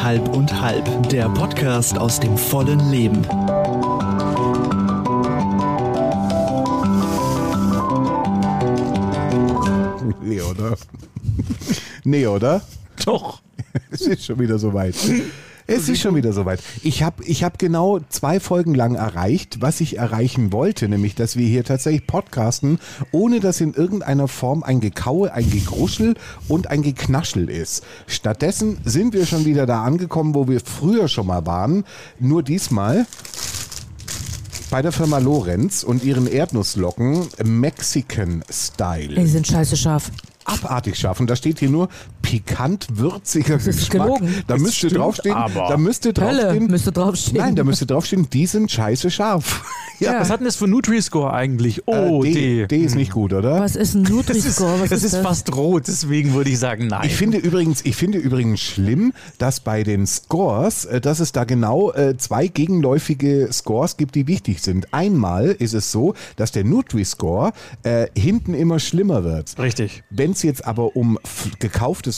Halb und halb, der Podcast aus dem vollen Leben. Nee, oder? Nee, oder? Doch. Es ist schon wieder soweit. Es ist schon wieder soweit. Ich habe ich hab genau zwei Folgen lang erreicht, was ich erreichen wollte, nämlich, dass wir hier tatsächlich podcasten, ohne dass in irgendeiner Form ein Gekaue, ein Gegruschel und ein Geknaschel ist. Stattdessen sind wir schon wieder da angekommen, wo wir früher schon mal waren, nur diesmal bei der Firma Lorenz und ihren Erdnusslocken Mexican Style Die sind scheiße scharf. abartig scharf. Und da steht hier nur pikant würziger ist Geschmack. gelogen. Da Das müsste stimmt draufstehen, aber. da müsste Hölle draufstehen, müsste draufstehen. nein, da müsste draufstehen, die sind scheiße scharf. Ja. Was hat denn das für Nutri-Score eigentlich? Oh, Äh, D. D, D ist nicht gut, oder? Was ist ein Das ist, Nutri-Score? Das ist das? fast rot, deswegen würde ich sagen nein. Ich finde übrigens, ich finde übrigens schlimm, dass bei den Scores, äh, dass es da genau äh, zwei gegenläufige Scores gibt, die wichtig sind. Einmal ist es so, dass der Nutri-Score äh, hinten immer schlimmer wird. Richtig. Wenn es jetzt aber um f-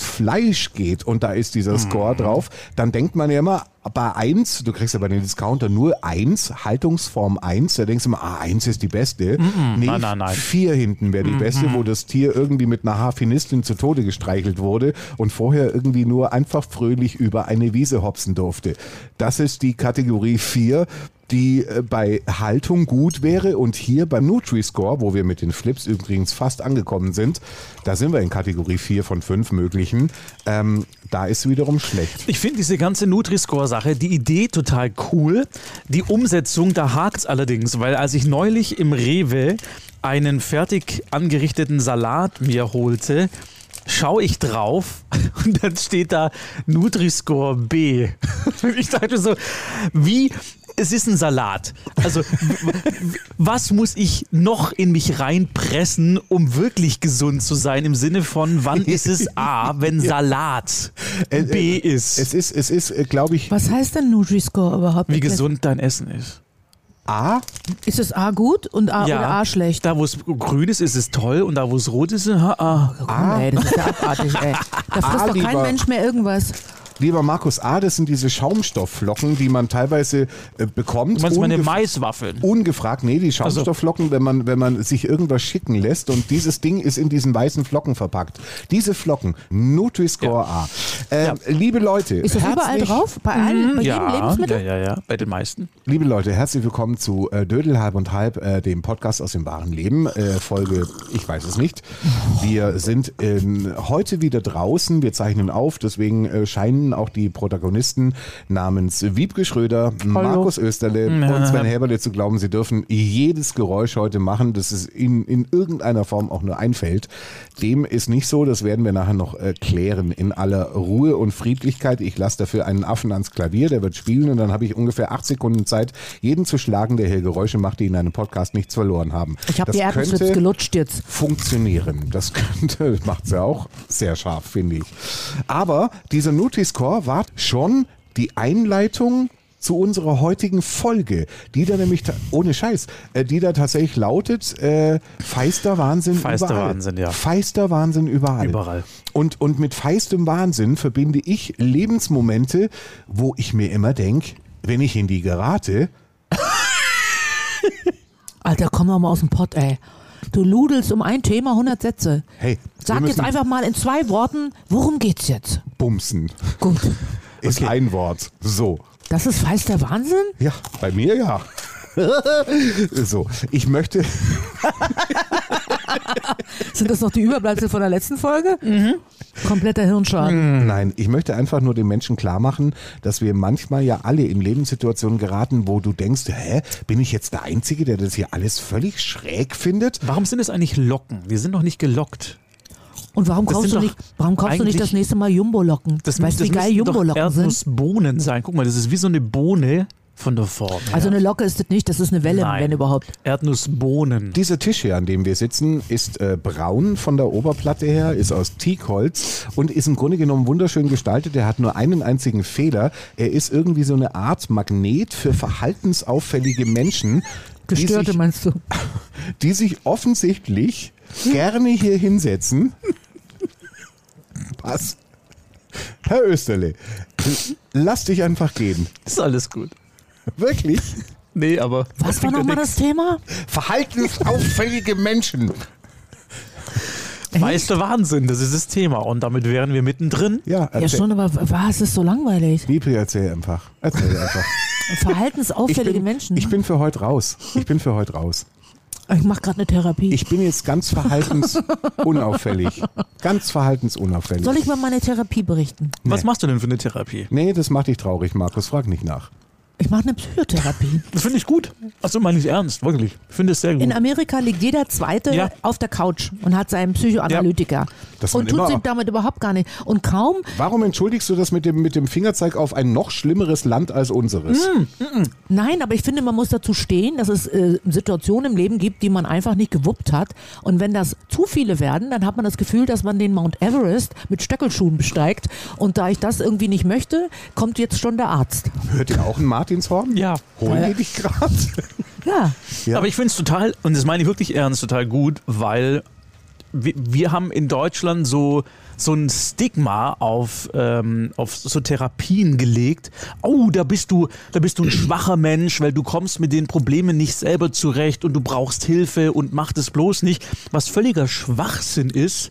Fleisch geht und da ist dieser Score drauf, dann denkt man ja immer, bei 1, du kriegst ja bei den Discounter nur 1, Haltungsform 1, da denkst du immer, ah, 1 ist die beste. Nee, Nein, nein, nein. 4 hinten wäre die beste, wo das Tier irgendwie mit einer Harfenistin zu Tode gestreichelt wurde und vorher irgendwie nur einfach fröhlich über eine Wiese hopsen durfte. Das ist die Kategorie 4 die äh, bei Haltung gut wäre und hier beim Nutri-Score, wo wir mit den Flips übrigens fast angekommen sind, da sind wir in Kategorie 4 von 5 möglichen, ähm, da ist wiederum schlecht. Ich finde diese ganze Nutri-Score-Sache, die Idee total cool. Die Umsetzung, da hakt's allerdings, weil als ich neulich im Rewe einen fertig angerichteten Salat mir holte, schaue ich drauf und dann steht da Nutri-Score B. Ich dachte so, wie es ist ein Salat. Also, was muss ich noch in mich reinpressen, um wirklich gesund zu sein? Im Sinne von, wann ist es A, wenn Salat Äh, B äh, ist? Es ist, es ist, äh, glaube ich, Was heißt denn Nutri-Score überhaupt? wie gesund dein Essen ist. A. Ist es A gut und A oder A schlecht? Da, wo es grün ist, ist es toll und da, wo es rot ist, ha, ah. Komm, ey, das ist ja abartig, ey. Da frisst A, doch kein lieber- Mensch mehr irgendwas. Lieber Markus A., das sind diese Schaumstoffflocken, die man teilweise äh, bekommt. Du meinst meine Maiswaffeln? Ungefragt, nee, die Schaumstoffflocken, wenn man, wenn man sich irgendwas schicken lässt und dieses Ding ist in diesen weißen Flocken verpackt. Diese Flocken, Nutri-Score A. Äh, Ja. Liebe Leute, Ist das überall herzlich- drauf? Bei, allen, bei jedem Ja, Lebensmittel? ja, ja, ja, bei den meisten. Liebe Leute, herzlich willkommen zu äh, Dödel halb und halb, äh, dem Podcast aus dem wahren Leben. Äh, Folge, ich weiß es nicht. Wir sind ähm, heute wieder draußen, wir zeichnen auf, deswegen äh, scheinen auch die Protagonisten namens Wiebke Schröder, Markus Österle und Sven Heberle zu glauben, sie dürfen jedes Geräusch heute machen, das es ihnen in irgendeiner Form auch nur einfällt. Dem ist nicht so, das werden wir nachher noch klären in aller Ruhe und Friedlichkeit. Ich lasse dafür einen Affen ans Klavier, der wird spielen und dann habe ich ungefähr acht Sekunden Zeit, jeden zu schlagen, der hier Geräusche macht, die in einem Podcast nichts verloren haben. Ich habe die Erdnussflips gelutscht jetzt. funktionieren. Das könnte, macht's ja auch sehr scharf, finde ich. Aber dieser Nutri-Score war schon die Einleitung zu unserer heutigen Folge, die da nämlich, ohne Scheiß, äh, die da tatsächlich lautet, äh, feister Wahnsinn Feister überall. Wahnsinn, ja. Feister Wahnsinn überall. Überall. Und, und mit feistem Wahnsinn verbinde ich Lebensmomente, wo ich mir immer denke, wenn ich in die gerate, Alter, komm doch mal aus dem Pott, ey. Du ludelst um ein Thema 100 Sätze. hey, Sag jetzt einfach mal in zwei Worten, worum geht's jetzt? bumsen. Gut. Ist ein Wort. So. Das ist feister Wahnsinn? Ja, bei mir ja. so, ich möchte, Sind das noch die Überbleibsel von der letzten Folge? Kompletter Hirnschaden. nein, ich möchte einfach nur den Menschen klar machen, dass wir manchmal ja alle in Lebenssituationen geraten, wo du denkst, hä, bin ich jetzt der Einzige, der das hier alles völlig schräg findet? Warum sind es eigentlich Locken? Die sind doch nicht gelockt. Und warum Das kaufst, du nicht, warum kaufst du nicht das nächste Mal Jumbo-Locken? Das, weißt du, wie geil Jumbo-Locken sind? Erdnussbohnen sein. Guck mal, das ist wie so eine Bohne von der Form. her. Also eine Locke ist das nicht, das ist eine Welle, Nein. wenn überhaupt. Erdnussbohnen. Dieser Tisch hier, an dem wir sitzen, ist äh, braun von der Oberplatte her, ist aus Teakholz und ist im Grunde genommen wunderschön gestaltet. Er hat nur einen einzigen Fehler. Er ist irgendwie so eine Art Magnet für verhaltensauffällige Menschen, die Gestörte sich, meinst du? die sich offensichtlich gerne hier hinsetzen. Was? Herr Österle, Lass dich einfach gehen. Ist alles gut. Wirklich? Nee, aber. Was war nochmal das Thema? Verhaltensauffällige Menschen. Meiste Wahnsinn, das ist das Thema. Und damit wären wir mittendrin. Ja, Ja, schon, aber was ist so langweilig? Liebling, erzähl einfach. Erzähl einfach. Ich Verhaltensauffällige bin, Menschen. ich bin für heute raus. Ich bin für heute raus. Ich mache gerade eine Therapie. Ich bin jetzt ganz verhaltensunauffällig. Ganz verhaltensunauffällig. Soll ich mal meine Therapie berichten? Was Nee. machst du denn für eine Therapie? Nee, das macht dich traurig, Markus. Frag nicht nach. Ich mache eine Psychotherapie. Das finde ich gut. Achso, meine ich ernst, wirklich. Ich finde es sehr gut. In Amerika liegt jeder Zweite Ja. auf der Couch und hat seinen Psychoanalytiker. Das man und tut immer- sich damit überhaupt gar nicht. Und kaum, Warum entschuldigst du das mit dem, mit dem Fingerzeig auf ein noch schlimmeres Land als unseres? nein, aber ich finde, man muss dazu stehen, dass es äh, Situationen im Leben gibt, die man einfach nicht gewuppt hat. Und wenn das zu viele werden, dann hat man das Gefühl, dass man den Mount Everest mit Stöckelschuhen besteigt. Und da ich das irgendwie nicht möchte, kommt jetzt schon der Arzt. Hört ihr auch ein Martinshorn? Ja. Holen die dich gerade? Ja, Ja. Aber ich finde es total, und das meine ich wirklich ernst, total gut, weil wir, wir haben in Deutschland so, so ein Stigma auf, ähm, auf so Therapien gelegt. Oh, da bist du, da bist du ein schwacher Mensch, weil du kommst mit den Problemen nicht selber zurecht und du brauchst Hilfe und mach das bloß nicht. Was völliger Schwachsinn ist,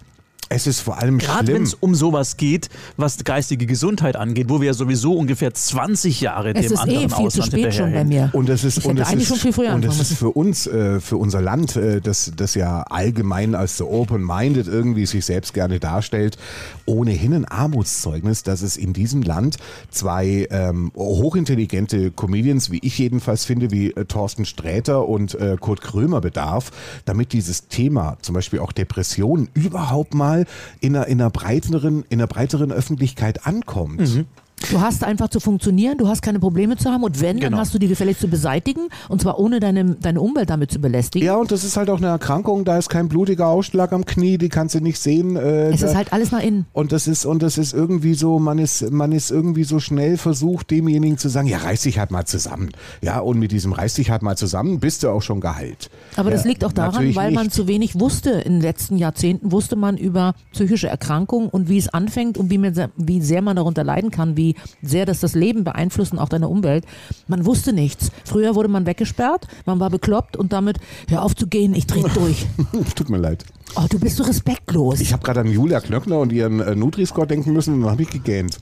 Es ist vor allem Gerade wenn es um sowas geht, was geistige Gesundheit angeht, wo wir ja sowieso ungefähr 20 Jahre es dem ist anderen eh viel zu Ausland spät schon bei mir. Und das ist, Ich und das eigentlich ist, schon viel früher und das ist für uns, äh, für unser Land, äh, das, das ja allgemein als so open-minded irgendwie sich selbst gerne darstellt, ohnehin ein Armutszeugnis, dass es in diesem Land zwei ähm, hochintelligente Comedians, wie ich jedenfalls finde, wie äh, Thorsten Sträter und äh, Kurt Krömer bedarf, damit dieses Thema, zum Beispiel auch Depressionen, überhaupt mal in einer, in einer breiteren, in einer breiteren Öffentlichkeit ankommt. Mhm. Du hast einfach zu funktionieren, du hast keine Probleme zu haben und wenn, Genau. dann hast du die gefälligst zu beseitigen und zwar ohne deine, deine Umwelt damit zu belästigen. Ja, und das ist halt auch eine Erkrankung, da ist kein blutiger Ausschlag am Knie, die kannst du nicht sehen. Äh, Es ist halt alles nach innen. und das ist, und das ist irgendwie so, man ist, man ist irgendwie so schnell versucht, demjenigen zu sagen, ja, reiß dich halt mal zusammen. Ja, und mit diesem reiß dich halt mal zusammen bist du auch schon geheilt. Aber das Ja, liegt auch daran, weil man nicht. zu wenig wusste. In den letzten Jahrzehnten wusste man über psychische Erkrankungen und wie es anfängt und wie, man, wie sehr man darunter leiden kann, wie sehr das das Leben beeinflusst und auch deine Umwelt. Man wusste nichts. Früher wurde man weggesperrt, man war bekloppt und damit, hör auf zu gehen, ich dreh durch. Tut mir leid. Oh, du bist so respektlos. Ich habe gerade an Julia Klöckner und ihren äh, Nutri-Score denken müssen und dann habe ich gegähnt.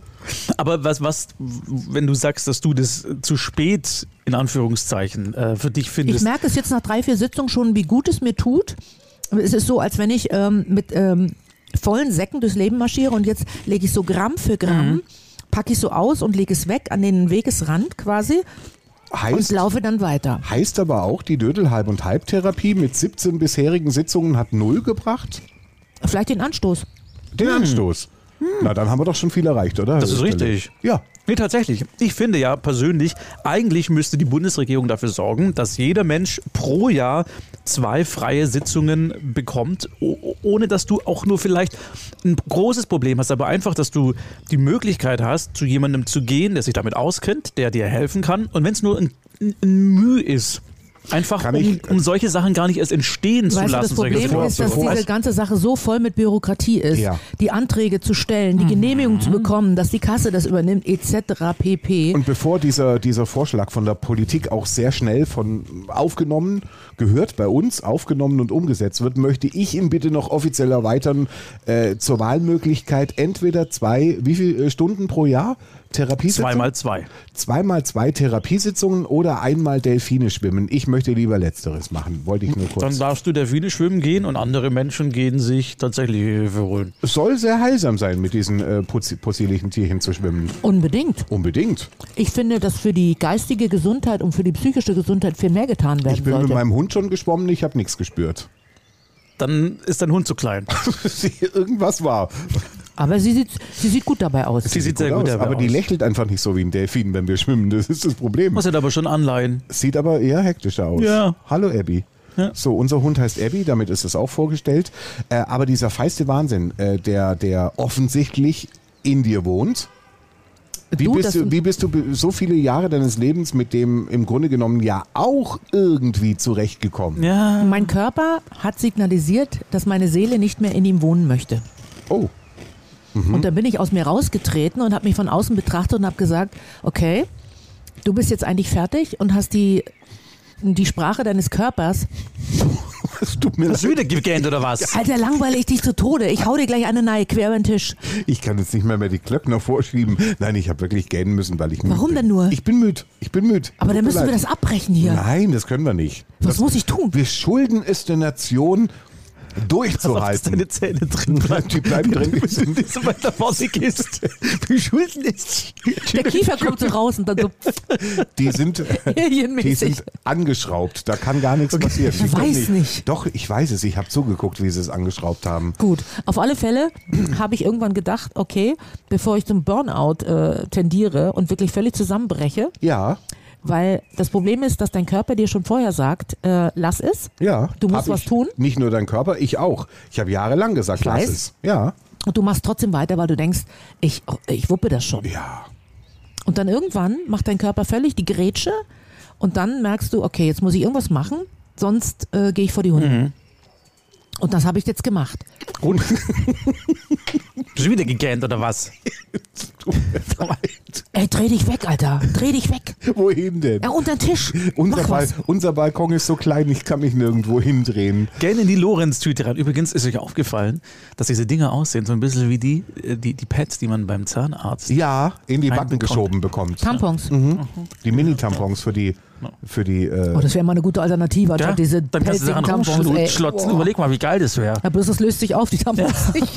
Aber was, was, wenn du sagst, dass du das zu spät, in Anführungszeichen, äh, für dich Ich findest. merke es jetzt nach drei, vier Sitzungen schon, wie gut es mir tut. Es ist so, als wenn ich ähm, mit ähm, vollen Säcken durchs Leben marschiere und jetzt lege ich so Gramm für Gramm, packe ich so aus und lege es weg an den Wegesrand quasi und Heißt, laufe dann weiter. heißt aber auch, die Dödel-Halb- und Halbtherapie mit 17 bisherigen Sitzungen hat null gebracht? Vielleicht den Anstoß. Den Anstoß. Na, dann haben wir doch schon viel erreicht, oder? Das ist richtig. Ja. Nee, tatsächlich. Ich finde ja persönlich, eigentlich müsste die Bundesregierung dafür sorgen, dass jeder Mensch pro Jahr zwei freie Sitzungen bekommt, ohne dass du auch nur vielleicht ein großes Problem hast, aber einfach, dass du die Möglichkeit hast, zu jemandem zu gehen, der sich damit auskennt, der dir helfen kann. Und wenn es nur ein, ein, ein Mühe ist, einfach um, ich- um solche Sachen gar nicht erst entstehen zu Weißt lassen. das solche Problem ist, dass diese ganze Sache so voll mit Bürokratie ist. Ja. Die Anträge zu stellen, die Genehmigung zu bekommen, dass die Kasse das übernimmt, etc. pp. Und bevor dieser, dieser Vorschlag von der Politik auch sehr schnell von aufgenommen, gehört bei uns, aufgenommen und umgesetzt wird, möchte ich ihn bitte noch offiziell erweitern äh, zur Wahlmöglichkeit entweder zwei, wie viele Stunden pro Jahr? Therapiesitzungen? Zweimal zwei. Zweimal zwei Therapiesitzungen oder einmal Delfine schwimmen. Ich möchte lieber Letzteres machen, wollte ich nur Dann kurz. darfst du Delfine schwimmen gehen und andere Menschen gehen sich tatsächlich Hilfe holen. Es soll sehr heilsam sein, mit diesen äh, possierlichen Tierchen zu schwimmen. Unbedingt. Unbedingt. Ich finde, dass für die geistige Gesundheit und für die psychische Gesundheit viel mehr getan werden Ich bin sollte. mit meinem Hund schon geschwommen, ich habe nichts gespürt. Dann ist dein Hund zu klein. Irgendwas war. Aber sie sieht, sie sieht gut dabei aus. Sie sieht sehr gut aus, dabei aber die aus. lächelt einfach nicht so wie ein Delfin, wenn wir schwimmen. Das ist das Problem. Muss ja aber schon anleihen. Sieht aber eher hektischer aus. Ja. Hallo Abby. Ja. So, unser Hund heißt Abby, damit ist es auch vorgestellt. Äh, aber dieser feiste Wahnsinn, äh, der, der offensichtlich in dir wohnt. Wie, Du, bist das- du, wie bist du so viele Jahre deines Lebens mit dem im Grunde genommen ja auch irgendwie zurechtgekommen? Ja. Mein Körper hat signalisiert, dass meine Seele nicht mehr in ihm wohnen möchte. Oh, Und dann bin ich aus mir rausgetreten und habe mich von außen betrachtet und habe gesagt, okay, du bist jetzt eigentlich fertig und hast die, die Sprache deines Körpers. Es tut mir Hast du wieder gegähnt oder was? Alter, langweilig dich zu Tode. Ich hau dir gleich eine Neige quer über den Tisch. Ich kann jetzt nicht mehr, mehr die Klöckner vorschieben. Nein, ich habe wirklich gähnen müssen, weil ich müde Warum bin. denn nur? Ich bin müde. Ich bin müde. Aber Tut dann müssen wir leid. das abbrechen hier. Nein, das können wir nicht. Was muss ich tun? Wir schulden es der Nation, Dass durchzuhalten. deine Zähne drin bleiben. Die bleiben drin. Du so weiter vorsichtig ist. Wir schulden es. Der Kiefer kommt so raus und dann so Die sind, die Alienmäßig. sind angeschraubt. Da kann gar nichts passieren. Ich Die weiß nicht. Doch, ich weiß es. Ich habe zugeguckt, wie sie es angeschraubt haben. Gut, auf alle Fälle habe ich irgendwann gedacht, okay, bevor ich zum Burnout äh, tendiere und wirklich völlig zusammenbreche, Ja, weil das Problem ist, dass dein Körper dir schon vorher sagt, äh, lass es. ja. Du musst was tun. Nicht nur dein Körper, ich auch. Ich habe jahrelang gesagt, Ich lass weiß. es. Ja. Und du machst trotzdem weiter, weil du denkst, ich, ich wuppe das schon. Ja. Und dann irgendwann macht dein Körper völlig die Grätsche und dann merkst du, okay, jetzt muss ich irgendwas machen, sonst äh, gehe ich vor die Hunde. Mhm. Und das habe ich jetzt gemacht. Und? Bist du wieder gegähnt oder was? Ey, dreh dich weg, Alter. Dreh dich weg. Wohin denn? Ja, unter den Tisch. Unser, Mach Bal was. unser Balkon ist so klein, ich kann mich nirgendwo hindrehen. Gerne in die Lorenz-Tüte rein. Übrigens ist euch aufgefallen, dass diese Dinger aussehen, so ein bisschen wie die, äh, die, die Pads, die man beim Zahnarzt. Ja, in die Backen geschoben bekommt. Tampons. Die Mini-Tampons für die, für die, äh, Oh, das wäre mal eine gute Alternative, anstatt diese dann kannst du daran rumschlotzen. Boah. Überleg mal, wie geil das wäre. Ja, bloß das löst sich auf, die Tampons nicht.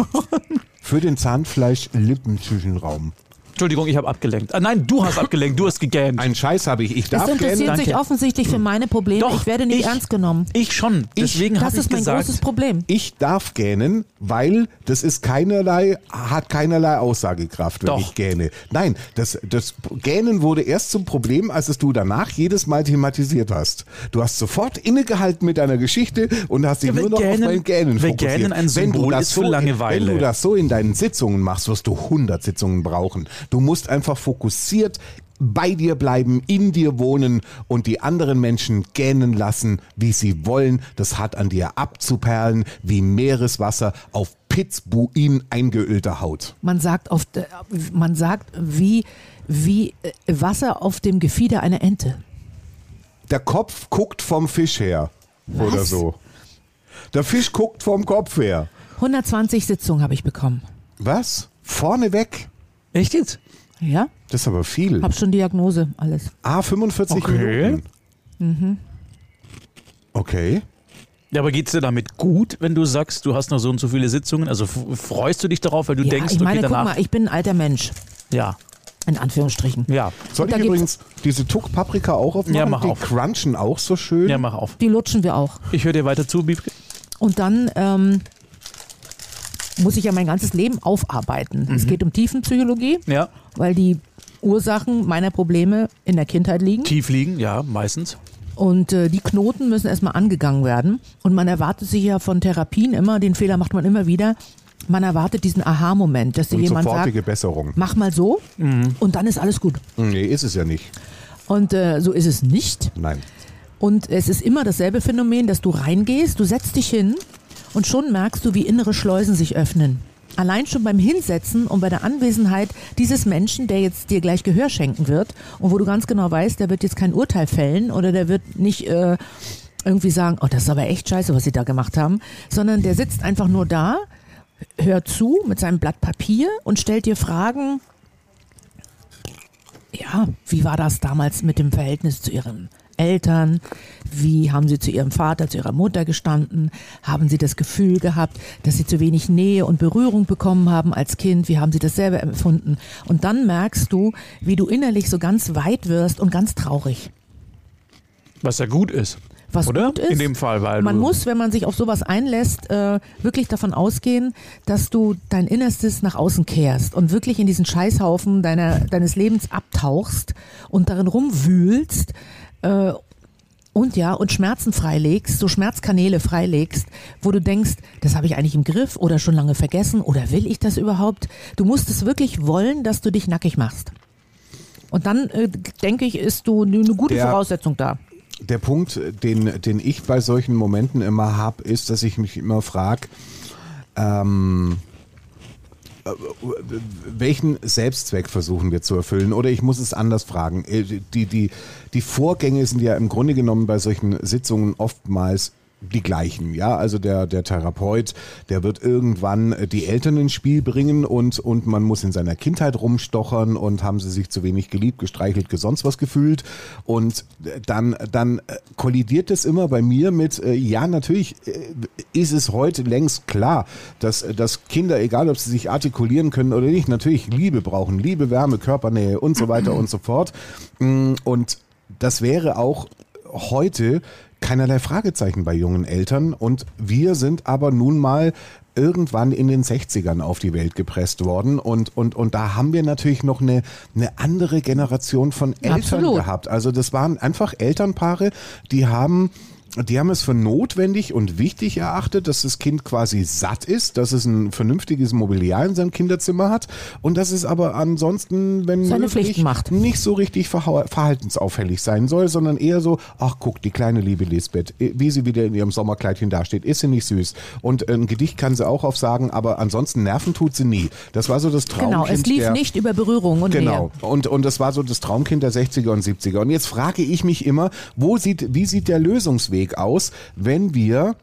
für den Zahnfleisch-Lippenzwischenraum. Entschuldigung, ich habe abgelenkt. Ah, nein, du hast abgelenkt, du hast gegähnt. Einen Scheiß habe ich. Ich Es darf interessiert gerne. sich danke. offensichtlich für meine Probleme. Doch, ich werde nicht ich- ernst genommen. Ich schon. Deswegen habe Das ich ist mein gesagt, großes Problem. Ich darf gähnen, weil das ist keinerlei, hat keinerlei Aussagekraft, wenn Doch. ich gähne. Nein, das, das Gähnen wurde erst zum Problem, als es du danach jedes Mal thematisiert hast. Du hast sofort innegehalten mit deiner Geschichte und hast dich Ja, nur noch auf Gähnen- mein Gähnen fokussiert. Gähnen ein wenn du Symbol das ist für so, Langeweile. Wenn du das so in deinen Sitzungen machst, wirst du 100 Sitzungen brauchen. Du musst einfach fokussiert bei dir bleiben, in dir wohnen und die anderen Menschen gähnen lassen, wie sie wollen. Das hat an dir abzuperlen wie Meereswasser auf Pitzbuin eingeölter Haut. Man sagt, auf, de- man sagt wie, wie äh, Wasser auf dem Gefieder einer Ente. Der Kopf guckt vom Fisch her oder Was? so. Der Fisch guckt vom Kopf her. 120 Sitzungen habe ich bekommen. Was? Vorne weg? Echt jetzt? Ja, Das ist aber viel. hab schon Diagnose, alles. Ah, 45 Okay. Minuten. Mhm. Okay. Ja, aber geht's dir damit gut, wenn du sagst, du hast noch so und so viele Sitzungen? Also freust du dich darauf, weil du Ja, denkst, ich meine, okay, guck danach. mal, ich bin ein alter Mensch, ja, in Anführungsstrichen. ja. Soll ich übrigens diese Tuck-Paprika auch aufmachen? Ja, mach Die auf. crunchen auch so schön. Ja, mach auf. Die lutschen wir auch. Ich höre dir weiter zu, Bibke. Und dann ähm, muss ich ja mein ganzes Leben aufarbeiten. Mhm. Es geht um Tiefenpsychologie, Ja. weil die Ursachen meiner Probleme in der Kindheit liegen. Tief liegen, ja, meistens. Und äh, die Knoten müssen erstmal angegangen werden. Und man erwartet sich ja von Therapien immer, den Fehler macht man immer wieder, man erwartet diesen Aha-Moment, dass dir Und jemand sofortige sagt, Besserung. mach mal so Mhm. und dann ist alles gut. Nee, ist es ja nicht. Und äh, so ist es nicht. Nein. Und es ist immer dasselbe Phänomen, dass du reingehst, du setzt dich hin und schon merkst du, wie innere Schleusen sich öffnen. Allein schon beim Hinsetzen und bei der Anwesenheit dieses Menschen, der jetzt dir gleich Gehör schenken wird und wo du ganz genau weißt, der wird jetzt kein Urteil fällen oder der wird nicht äh, irgendwie sagen, oh, das ist aber echt scheiße, was sie da gemacht haben, sondern der sitzt einfach nur da, hört zu mit seinem Blatt Papier und stellt dir Fragen, ja, wie war das damals mit dem Verhältnis zu ihren Eltern? Wie haben sie zu ihrem Vater, zu ihrer Mutter gestanden? Haben sie das Gefühl gehabt, dass sie zu wenig Nähe und Berührung bekommen haben als Kind? Wie haben sie das selber empfunden? Und dann merkst du, wie du innerlich so ganz weit wirst und ganz traurig. Was ja gut ist. Was Oder? gut ist, In dem Fall, weil man muss, wenn man sich auf sowas einlässt, äh, wirklich davon ausgehen, dass du dein Innerstes nach außen kehrst und wirklich in diesen Scheißhaufen deiner, deines Lebens abtauchst und darin rumwühlst äh, und ja, und Schmerzen freilegst, so Schmerzkanäle freilegst, wo du denkst, das habe ich eigentlich im Griff oder schon lange vergessen oder will ich das überhaupt? Du musst es wirklich wollen, dass du dich nackig machst. Und dann, äh, denke ich, ist du eine gute Der- Voraussetzung da. Der Punkt, den, den ich bei solchen Momenten immer habe, ist, dass ich mich immer frage, ähm, äh, welchen Selbstzweck versuchen wir zu erfüllen? Oder ich muss es anders fragen. Äh, Die, die, die Vorgänge sind ja im Grunde genommen bei solchen Sitzungen oftmals die gleichen, ja, also der, der Therapeut, der wird irgendwann äh, die Eltern ins Spiel bringen und, und man muss in seiner Kindheit rumstochern und haben sie sich zu wenig geliebt, gestreichelt, sonst was gefühlt. Und äh, dann, dann äh, kollidiert es immer bei mir mit, ja, natürlich ist es heute längst klar, dass, dass Kinder, egal ob sie sich artikulieren können oder nicht, natürlich Liebe brauchen, Liebe, Wärme, Körpernähe und so weiter und so fort. Mm, und das wäre auch heute keinerlei Fragezeichen bei jungen Eltern und wir sind aber nun mal irgendwann in den 60ern auf die Welt gepresst worden und, und, und da haben wir natürlich noch eine, eine andere Generation von Eltern Absolut. gehabt. Also das waren einfach Elternpaare, die haben die haben es für notwendig und wichtig erachtet, dass das Kind quasi satt ist, dass es ein vernünftiges Mobiliar in seinem Kinderzimmer hat und dass es aber ansonsten, wenn Seine möglich, macht. nicht so richtig verhaltensauffällig sein soll, sondern eher so, ach guck, die kleine liebe Lisbeth, wie sie wieder in ihrem Sommerkleidchen dasteht, ist sie nicht süß. Und ein Gedicht kann sie auch aufsagen, aber ansonsten nerven tut sie nie. Das war so das Traumkind Genau, es lief der, nicht über Berührung und Genau. Und, und das war so das Traumkind der 60er und 70er. Und jetzt frage ich mich immer, wo sieht, wie sieht der Lösungsweg aus, wenn wir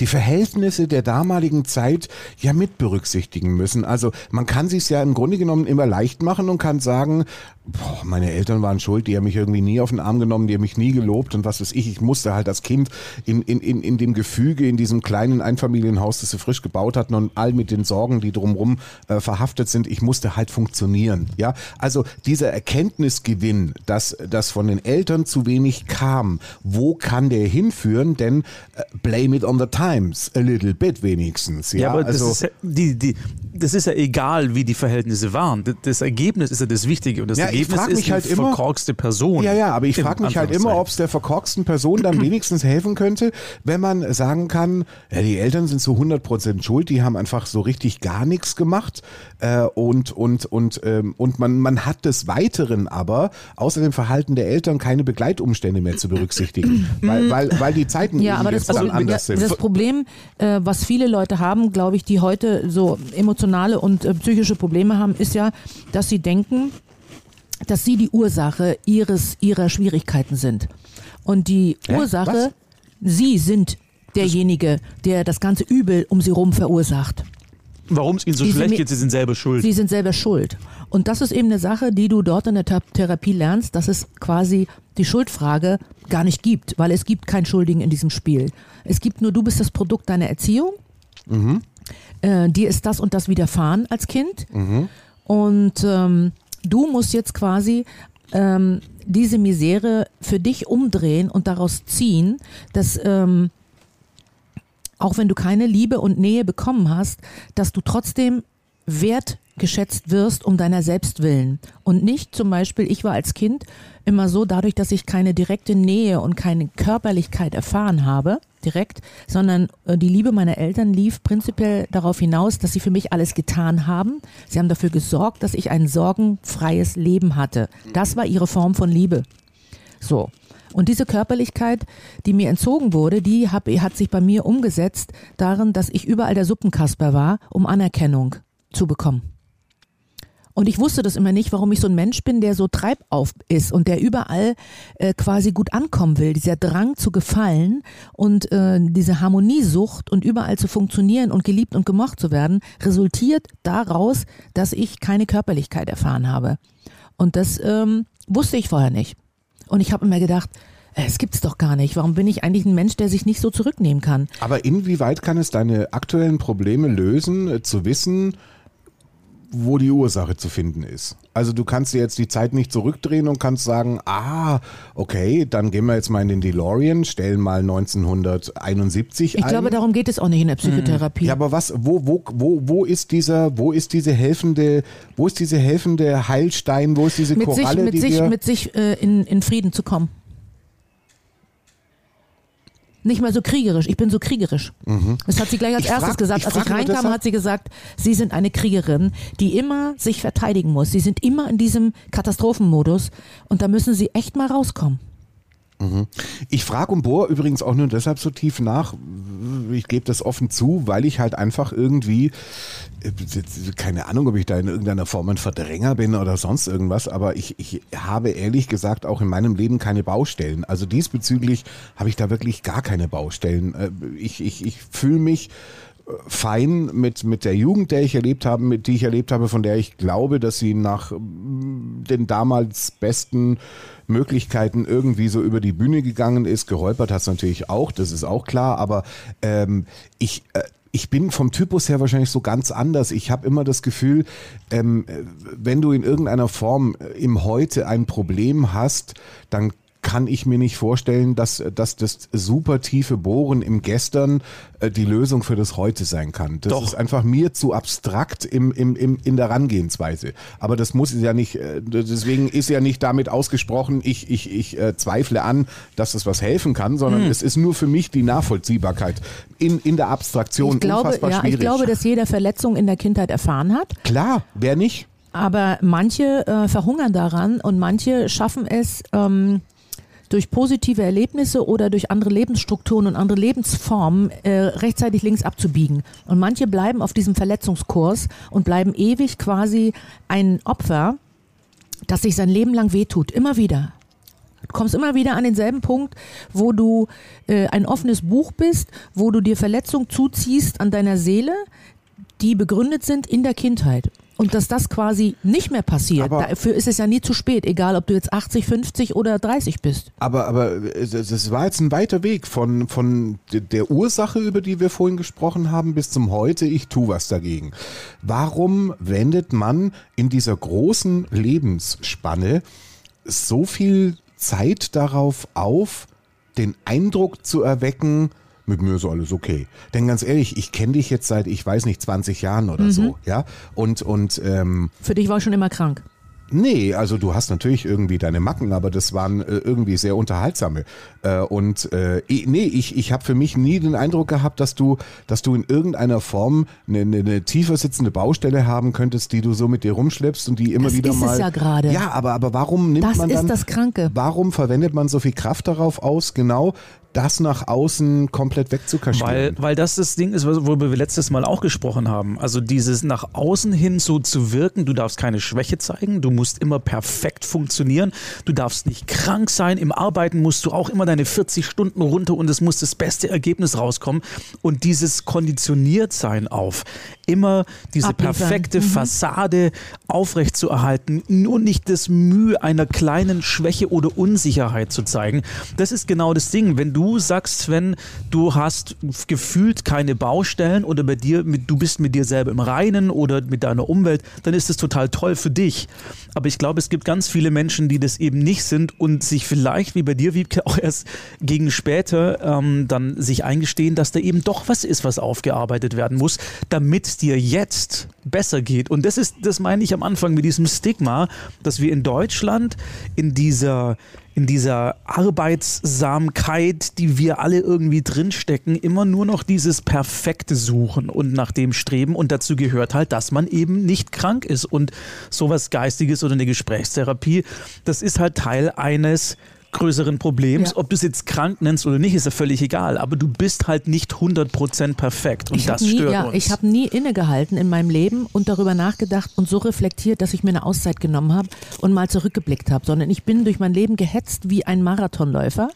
die Verhältnisse der damaligen Zeit ja mit berücksichtigen müssen. Also man kann sich ja im Grunde genommen immer leicht machen und kann sagen, boah, meine Eltern waren schuld, die haben mich irgendwie nie auf den Arm genommen, die haben mich nie gelobt und was weiß ich. Ich musste halt als Kind in, in, in, in dem Gefüge, in diesem kleinen Einfamilienhaus, das sie frisch gebaut hatten und all mit den Sorgen, die drumherum äh, verhaftet sind, ich musste halt funktionieren. Ja, also dieser Erkenntnisgewinn, dass das von den Eltern zu wenig kam, wo kann der hinführen? Denn äh, blame it on the times, a little bit wenigstens. Ja, Ja, aber also, das, ist ja, die, die, das ist ja egal, wie die Verhältnisse waren. Das, Ergebnis ist ja das Wichtige. Und das Ja, Ergebnis frag ist mich halt eine immer- verkorkste Person. Ja, ja, aber ich frage mich halt immer, ob es der verkorksten Person dann wenigstens helfen könnte, wenn man sagen kann, ja, die Eltern sind zu 100% schuld, die haben einfach so richtig gar nichts gemacht äh, und, und, und, ähm, und man, man hat des Weiteren aber außer dem Verhalten der Eltern keine Begleitumstände mehr zu berücksichtigen, weil, weil, weil die Zeiten Ja, aber das, jetzt dann Problem, anders ja, sind. das Problem, äh, was viele Leute haben, glaube ich, die heute so emotionale und äh, psychische Probleme haben, ist ja, dass sie denken, dass sie die Ursache ihres ihrer Schwierigkeiten sind. Und die Hä? Ursache, sie sind derjenige, der das ganze Übel um sie rum verursacht. Warum es ihnen so sind schlecht geht, sie sind selber schuld. Sie sind selber schuld. Und das ist eben eine Sache, die du dort in der Thera- Therapie lernst, dass es quasi die Schuldfrage gar nicht gibt, weil es gibt keinen Schuldigen in diesem Spiel. Es gibt nur, du bist das Produkt deiner Erziehung. Äh, dir ist das und das widerfahren als Kind. Und ähm, du musst jetzt quasi ähm, diese Misere für dich umdrehen und daraus ziehen, dass ähm, auch wenn du keine Liebe und Nähe bekommen hast, dass du trotzdem wertgeschätzt wirst um deiner selbst willen. Und nicht zum Beispiel, ich war als Kind immer so, dadurch, dass ich keine direkte Nähe und keine Körperlichkeit erfahren habe, direkt, sondern äh, die Liebe meiner Eltern lief prinzipiell darauf hinaus, dass sie für mich alles getan haben. Sie haben dafür gesorgt, dass ich ein sorgenfreies Leben hatte. Das war ihre Form von Liebe. So. Und diese Körperlichkeit, die mir entzogen wurde, die hab, hat sich bei mir umgesetzt darin, dass ich überall der Suppenkasper war, um Anerkennung zu bekommen. Und ich wusste das immer nicht, warum ich so ein Mensch bin, der so treibauf ist und der überall äh, quasi gut ankommen will. Dieser Drang zu gefallen und äh, diese Harmoniesucht und überall zu funktionieren und geliebt und gemocht zu werden, resultiert daraus, dass ich keine Körperlichkeit erfahren habe. Und das ähm, wusste ich vorher nicht. Und ich habe immer gedacht, äh, es gibt's doch gar nicht. Warum bin ich eigentlich ein Mensch, der sich nicht so zurücknehmen kann? Aber inwieweit kann es deine aktuellen Probleme lösen, äh, zu wissen, wo die Ursache zu finden ist? Also du kannst dir jetzt die Zeit nicht zurückdrehen und kannst sagen, ah, okay, dann gehen wir jetzt mal in den DeLorean, stellen mal 1971 Ich ein. glaube, darum geht es auch nicht in der Psychotherapie. ja, aber was, wo, wo, wo, wo ist dieser, wo ist diese helfende, wo ist diese helfende Heilstein, wo ist diese mit sich, Koralle, mit die sich, mit sich äh, in, in Frieden zu kommen. Nicht mal so kriegerisch. Ich bin so kriegerisch. Das hat sie gleich als Ich erstes frag- gesagt. ich Als ich reinkam, deshalb- hat sie gesagt, sie sind eine Kriegerin, die immer sich verteidigen muss. Sie sind immer in diesem Katastrophenmodus und da müssen sie echt mal rauskommen. Ich frage und bohre übrigens auch nur deshalb so tief nach. ich gebe das offen zu, weil ich halt einfach irgendwie, keine Ahnung, ob ich da in irgendeiner Form ein Verdränger bin oder sonst irgendwas, aber ich, ich habe ehrlich gesagt auch in meinem Leben keine Baustellen. Also diesbezüglich habe ich da wirklich gar keine Baustellen. Äh, Ich, ich, ich fühle mich äh, fein mit, mit der Jugend, der ich erlebt habe, mit die ich erlebt habe, von der ich glaube, dass sie nach mm, den damals besten Möglichkeiten irgendwie so über die Bühne gegangen ist. Geräupert hat es natürlich auch, das ist auch klar, aber ähm, ich, äh, ich bin vom Typus her wahrscheinlich so ganz anders. Ich habe immer das Gefühl, ähm, äh, wenn du in irgendeiner Form äh, im Heute ein Problem hast, dann kann ich mir nicht vorstellen, dass, dass das super tiefe Bohren im Gestern äh, die Lösung für das Heute sein kann. Das Doch. ist einfach mir zu abstrakt im, im, im, in der Herangehensweise. Aber das muss ja nicht, äh, deswegen ist ja nicht damit ausgesprochen, ich, ich, ich äh, zweifle an, dass das was helfen kann, sondern Hm. es ist nur für mich die Nachvollziehbarkeit in, in der Abstraktion Ich glaube, unfassbar ja, schwierig. ich glaube, dass jeder Verletzung in der Kindheit erfahren hat. Klar, wer nicht? Aber manche äh, verhungern daran und manche schaffen es ähm, durch positive Erlebnisse oder durch andere Lebensstrukturen und andere Lebensformen äh, rechtzeitig links abzubiegen. Und manche bleiben auf diesem Verletzungskurs und bleiben ewig quasi ein Opfer, das sich sein Leben lang wehtut. Immer wieder. Du kommst immer wieder an denselben Punkt, wo du äh, ein offenes Buch bist, wo du dir Verletzungen zuziehst an deiner Seele, die begründet sind in der Kindheit. Und dass das quasi nicht mehr passiert, Aber- dafür ist es ja nie zu spät, egal ob du jetzt 80, 50 oder 30 bist. Aber, aber es es war jetzt ein weiter Weg von, von de- der Ursache, über die wir vorhin gesprochen haben, bis zum Heute, ich tu was dagegen. Warum wendet man in dieser großen Lebensspanne so viel Zeit darauf auf, den Eindruck zu erwecken, mit mir ist alles okay. Denn ganz ehrlich, ich kenne dich jetzt seit, ich weiß nicht, 20 Jahren oder so, ja. Und, und ähm, Für dich war ich schon immer krank. Nee, also du hast natürlich irgendwie deine Macken, aber das waren äh, irgendwie sehr unterhaltsame. Äh, und äh, nee, ich, ich habe für mich nie den Eindruck gehabt, dass du, dass du in irgendeiner Form eine, eine, eine tiefer sitzende Baustelle haben könntest, die du so mit dir rumschleppst und die immer Das wieder ist es mal. ja gerade. Ja, aber, aber warum nimmt Das man ist dann. das Kranke. Warum verwendet man so viel Kraft darauf aus, genau das nach außen komplett Weil, wegzukaschieren? weil das das Ding ist, worüber wir letztes Mal auch gesprochen haben. Also dieses nach außen hin so zu wirken, du darfst keine Schwäche zeigen, du musst immer perfekt funktionieren, du darfst nicht krank sein, im Arbeiten musst du auch immer deine 40 Stunden runter und es muss das beste Ergebnis rauskommen. Und dieses Konditioniertsein auf immer diese Abliefern. perfekte Mhm. Fassade aufrechtzuerhalten, nur nicht das Mühe einer kleinen Schwäche oder Unsicherheit zu zeigen. Das ist genau das Ding. Wenn du sagst, Sven, du hast gefühlt keine Baustellen oder bei dir, mit, du bist mit dir selber im Reinen oder mit deiner Umwelt, dann ist das total toll für dich. Aber ich glaube, es gibt ganz viele Menschen, die das eben nicht sind und sich vielleicht, wie bei dir, Wiebke, auch erst gegen später ähm, dann sich eingestehen, dass da eben doch was ist, was aufgearbeitet werden muss, damit dir jetzt besser geht. Und das ist, das meine ich am Anfang mit diesem Stigma, dass wir in Deutschland in dieser in dieser Arbeitssamkeit, die wir alle irgendwie drinstecken, immer nur noch dieses Perfekte suchen und nach dem streben. Und dazu gehört halt, dass man eben nicht krank ist. Und sowas Geistiges oder eine Gesprächstherapie, das ist halt Teil eines größeren Problems. Ja. Ob du es jetzt krank nennst oder nicht, ist ja völlig egal. Aber du bist halt nicht 100% perfekt. Und ich das nie, stört ja, uns. ich habe nie innegehalten in meinem Leben und darüber nachgedacht und so reflektiert, dass ich mir eine Auszeit genommen habe und mal zurückgeblickt habe, sondern ich bin durch mein Leben gehetzt wie ein Marathonläufer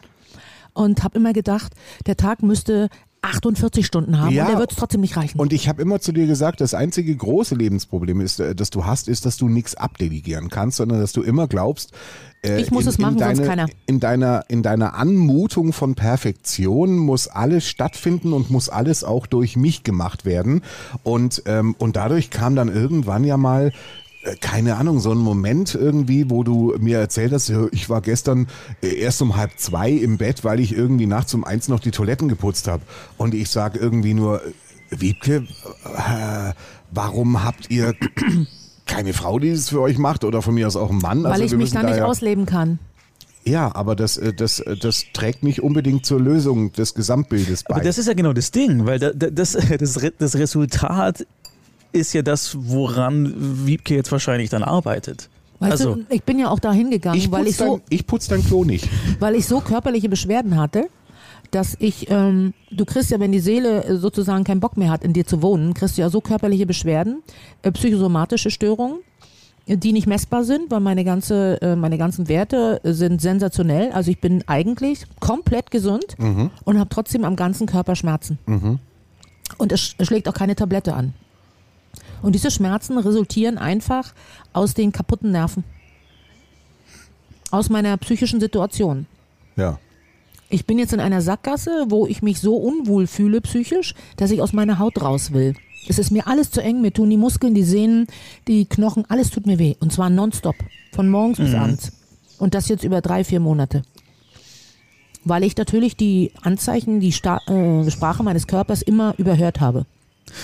und habe immer gedacht, der Tag müsste 48 Stunden haben Ja, und der wird es trotzdem nicht reichen. Und ich habe immer zu dir gesagt, das einzige große Lebensproblem ist, äh, das du hast, ist, dass du nichts abdelegieren kannst, sondern dass du immer glaubst, äh, Ich muss es machen, deine, sonst keiner. In deiner, in deiner Anmutung von Perfektion muss alles stattfinden und muss alles auch durch mich gemacht werden. Und, ähm, und dadurch kam dann irgendwann ja mal keine Ahnung, so ein Moment irgendwie, wo du mir erzählt hast, ja, ich war gestern äh, erst um halb zwei im Bett, weil ich irgendwie nachts um eins noch die Toiletten geputzt habe. Und ich sag irgendwie nur, äh, Wiebke, äh, warum habt ihr keine Frau, die es für euch macht oder von mir aus auch ein Mann? weil Also ich mich da nicht ja- ausleben kann. Ja, aber das, äh, das, äh, das trägt nicht unbedingt zur Lösung des Gesamtbildes bei. Aber das ist ja genau das Ding, weil da, da, das, das, das Resultat ist ja das, woran Wiebke jetzt wahrscheinlich dann arbeitet. Weißt also, du, ich bin ja auch da hingegangen, ich weil ich so, dein, ich putz dein Klo nicht. weil ich so körperliche Beschwerden hatte, dass ich, ähm, du kriegst ja, wenn die Seele äh, sozusagen keinen Bock mehr hat, in dir zu wohnen, kriegst du ja so körperliche Beschwerden, äh, psychosomatische Störungen, äh, die nicht messbar sind, weil meine ganze, äh, meine ganzen Werte sind sensationell. Also ich bin eigentlich komplett gesund und habe trotzdem am ganzen Körper Schmerzen. Und es sch- schlägt auch keine Tablette an. Und diese Schmerzen resultieren einfach aus den kaputten Nerven. Aus meiner psychischen Situation. Ja. Ich bin jetzt in einer Sackgasse, wo ich mich so unwohl fühle psychisch, dass ich aus meiner Haut raus will. Es ist mir alles zu eng, mir tun die Muskeln, die Sehnen, die Knochen, alles tut mir weh. Und zwar nonstop. Von morgens bis abends. Und das jetzt über drei, vier Monate. Weil ich natürlich die Anzeichen, die Sta äh, Sprache meines Körpers immer überhört habe.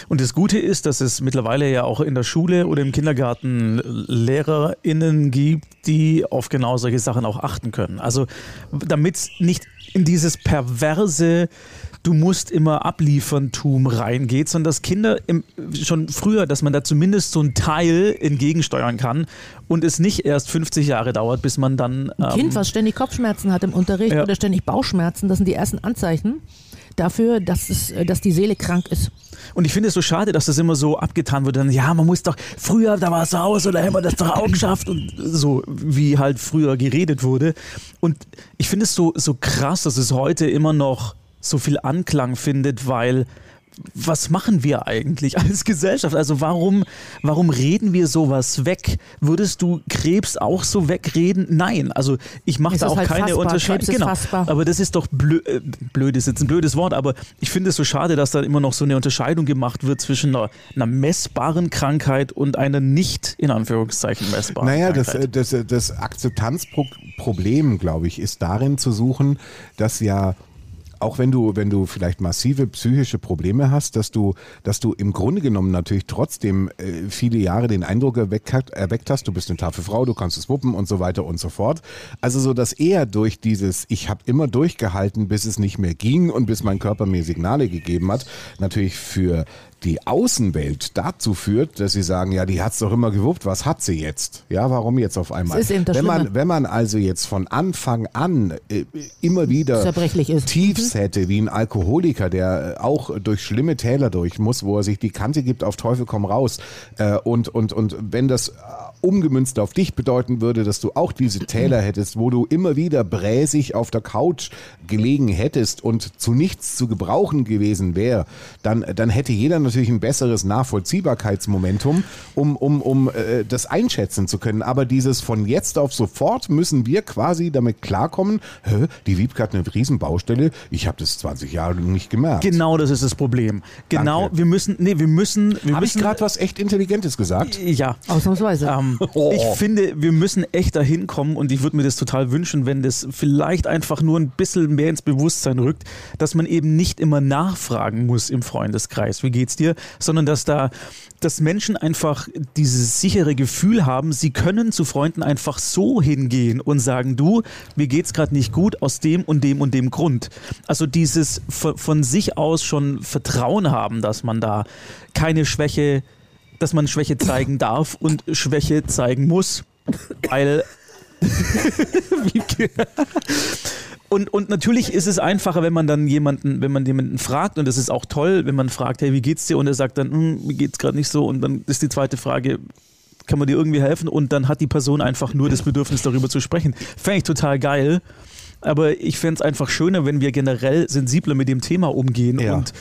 Und das Gute ist, dass es mittlerweile ja auch in der Schule oder im Kindergarten LehrerInnen gibt, die auf genau solche Sachen auch achten können. Also damit es nicht in dieses perverse Du musst immer ablieferntum reingeht, sondern dass Kinder im, schon früher, dass man da zumindest so ein Teil entgegensteuern kann und es nicht erst 50 Jahre dauert, bis man dann. Ein Kind, was ständig Kopfschmerzen hat im Unterricht Ja. oder ständig Bauchschmerzen, das sind die ersten Anzeichen dafür, dass, es, äh, dass die Seele krank ist. Und ich finde es so schade, dass das immer so abgetan wird. Dann, ja, man muss doch, früher, da war es aus oder hätten wir das doch auch geschafft und so, wie halt früher geredet wurde. Und ich finde es so, so krass, dass es heute immer noch so viel Anklang findet, weil was machen wir eigentlich als Gesellschaft? Also warum, warum reden wir sowas weg? Würdest du Krebs auch so wegreden? Nein, also ich mache da auch halt keine. Unterscheidung. Genau, fassbar. aber das ist doch blö äh, blöd, ist jetzt ein blödes Wort, aber ich finde es so schade, dass da immer noch so eine Unterscheidung gemacht wird zwischen einer, einer messbaren Krankheit und einer nicht, in Anführungszeichen, messbaren Naja, das, Krankheit. äh, das, äh, das Akzeptanzproblem, glaube ich, ist darin zu suchen, dass ja auch wenn du, wenn du vielleicht massive psychische Probleme hast, dass du, dass du im Grunde genommen natürlich trotzdem äh, viele Jahre den Eindruck erweckt, erweckt hast, du bist eine taffe Frau, du kannst es wuppen und so weiter und so fort. Also so, dass eher durch dieses, ich habe immer durchgehalten, bis es nicht mehr ging und bis mein Körper mir Signale gegeben hat, natürlich für die Außenwelt dazu führt, dass sie sagen, ja, die hat's doch immer gewuppt, was hat sie jetzt? Ja, warum jetzt auf einmal? Das ist eben das wenn man, Schlimme. wenn man also jetzt von Anfang an äh, immer wieder. Tiefs hätte, wie ein Alkoholiker, der äh, auch durch schlimme Täler durch muss, wo er sich die Kante gibt, auf Teufel komm raus. Äh, und, und, und wenn das äh, umgemünzt auf dich bedeuten würde, dass du auch diese Täler hättest, wo du immer wieder bräsig auf der Couch gelegen hättest und zu nichts zu gebrauchen gewesen wäre, dann, dann hätte jeder natürlich ein besseres Nachvollziehbarkeitsmomentum, um, um, um äh, das einschätzen zu können. Aber dieses von jetzt auf sofort müssen wir quasi damit klarkommen, Hä, die Wiebke hat eine Riesenbaustelle, ich habe das 20 Jahre lang nicht gemerkt. Genau, das ist das Problem. Genau, Danke. wir müssen, nee, wir müssen, wir Habe ich müssen, gerade was echt Intelligentes gesagt? ja, Ausnahmsweise. Ähm, Oh. Ich finde, wir müssen echt dahin kommen und ich würde mir das total wünschen, wenn das vielleicht einfach nur ein bisschen mehr ins Bewusstsein rückt, dass man eben nicht immer nachfragen muss im Freundeskreis, wie geht's dir, sondern dass da, dass Menschen einfach dieses sichere Gefühl haben, sie können zu Freunden einfach so hingehen und sagen, du, mir geht's gerade nicht gut aus dem und dem und dem Grund. Also dieses von, von sich aus schon Vertrauen haben, dass man da keine Schwäche dass man Schwäche zeigen darf und Schwäche zeigen muss, weil und, und natürlich ist es einfacher, wenn man dann jemanden, wenn man jemanden fragt, und das ist auch toll, wenn man fragt, hey, wie geht's dir? Und er sagt dann, hm, mir geht's gerade nicht so. Und dann ist die zweite Frage, kann man dir irgendwie helfen? Und dann hat die Person einfach nur das Bedürfnis, darüber zu sprechen. Fände ich total geil. Aber ich fände es einfach schöner, wenn wir generell sensibler mit dem Thema umgehen Ja. und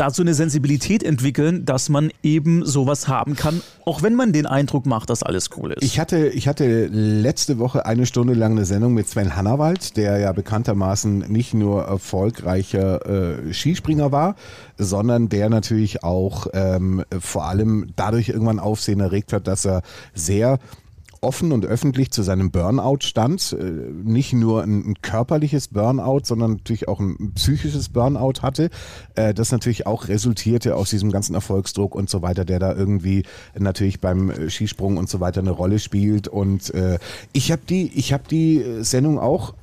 da so eine Sensibilität entwickeln, dass man eben sowas haben kann, auch wenn man den Eindruck macht, dass alles cool ist. Ich hatte, ich hatte letzte Woche eine Stunde lang eine Sendung mit Sven Hannawald, der ja bekanntermaßen nicht nur erfolgreicher äh, Skispringer war, sondern der natürlich auch ähm, vor allem dadurch irgendwann Aufsehen erregt hat, dass er sehr offen und öffentlich zu seinem Burnout stand. Äh, Nicht nur ein, körperliches Burnout, sondern natürlich auch ein psychisches Burnout hatte, äh, das natürlich auch resultierte aus diesem ganzen Erfolgsdruck und so weiter, der da irgendwie natürlich beim äh, Skisprung und so weiter eine Rolle spielt. Und ich habe die, ich habe die Sendung auch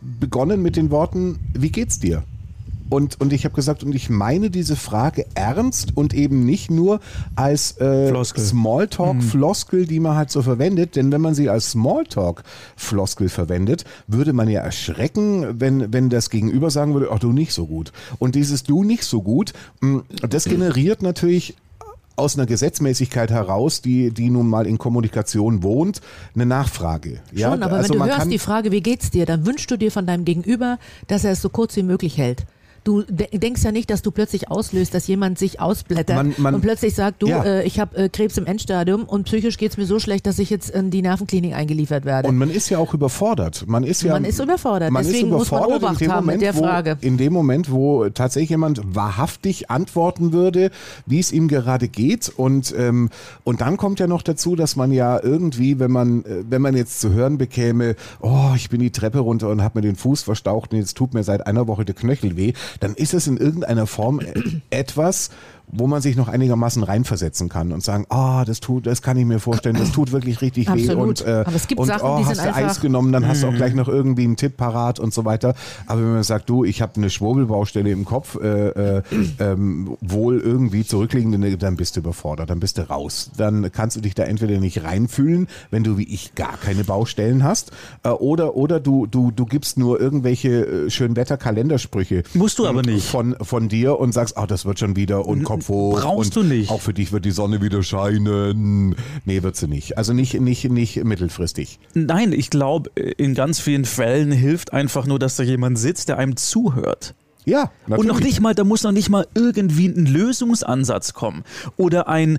begonnen mit den Worten: Wie geht's dir? Und, und ich habe gesagt, und ich meine diese Frage ernst und eben nicht nur als äh, Floskel. Smalltalk-Floskel, die man halt so verwendet. Denn wenn man sie als Smalltalk-Floskel verwendet, würde man ja erschrecken, wenn, wenn das Gegenüber sagen würde, ach du nicht so gut. Und dieses du nicht so gut, mh, das generiert natürlich aus einer Gesetzmäßigkeit heraus, die, die nun mal in Kommunikation wohnt, eine Nachfrage. Ja, Schon, aber also wenn du hörst die Frage, wie geht's dir, dann wünschst du dir von deinem Gegenüber, dass er es so kurz wie möglich hält. Du de denkst ja nicht, dass du plötzlich auslöst, dass jemand sich ausblättert Man- man- und plötzlich sagt, du, Ja. äh, ich habe äh, Krebs im Endstadium und psychisch geht's mir so schlecht, dass ich jetzt in die Nervenklinik eingeliefert werde. Und man ist ja auch überfordert. Man ist ja Man ist überfordert. Man Deswegen ist muss man überfordert Obacht in dem haben mit Moment, der wo, Frage. In dem Moment, wo tatsächlich jemand wahrhaftig antworten würde, wie es ihm gerade geht. Und, ähm, und dann kommt ja noch dazu, dass man ja irgendwie, wenn man, äh, wenn man jetzt zu hören bekäme, oh, ich bin die Treppe runter und habe mir den Fuß verstaucht und jetzt tut mir seit einer Woche der Knöchel weh, dann ist es in irgendeiner Form äh, etwas, wo man sich noch einigermaßen reinversetzen kann und sagen, ah, das tut, das kann ich mir vorstellen, das tut wirklich richtig weh Absolut. und, äh, Aber es gibt und Sachen, oh, die hast sind du Eis genommen, dann hast du auch gleich noch irgendwie einen Tipp parat und so weiter. Aber wenn man sagt, du, ich habe eine Schwurbelbaustelle im Kopf, äh, äh, ähm, wohl irgendwie zurückliegende, dann bist du überfordert, dann bist du raus. Dann kannst du dich da entweder nicht reinfühlen, wenn du wie ich gar keine Baustellen hast, äh, oder oder du du du gibst nur irgendwelche äh, Schönwetter-Kalendersprüche. Musst du aber nicht. von von dir und sagst, ah, das wird schon wieder und Kopf hoch. brauchst du nicht. Auch für dich wird die Sonne wieder scheinen. Nee, wird sie nicht. Also nicht nicht nicht mittelfristig. Nein, ich glaube, in ganz vielen Fällen hilft einfach nur, dass da jemand sitzt, der einem zuhört. Ja, Und noch nicht mal, da muss noch nicht mal irgendwie ein Lösungsansatz kommen oder ein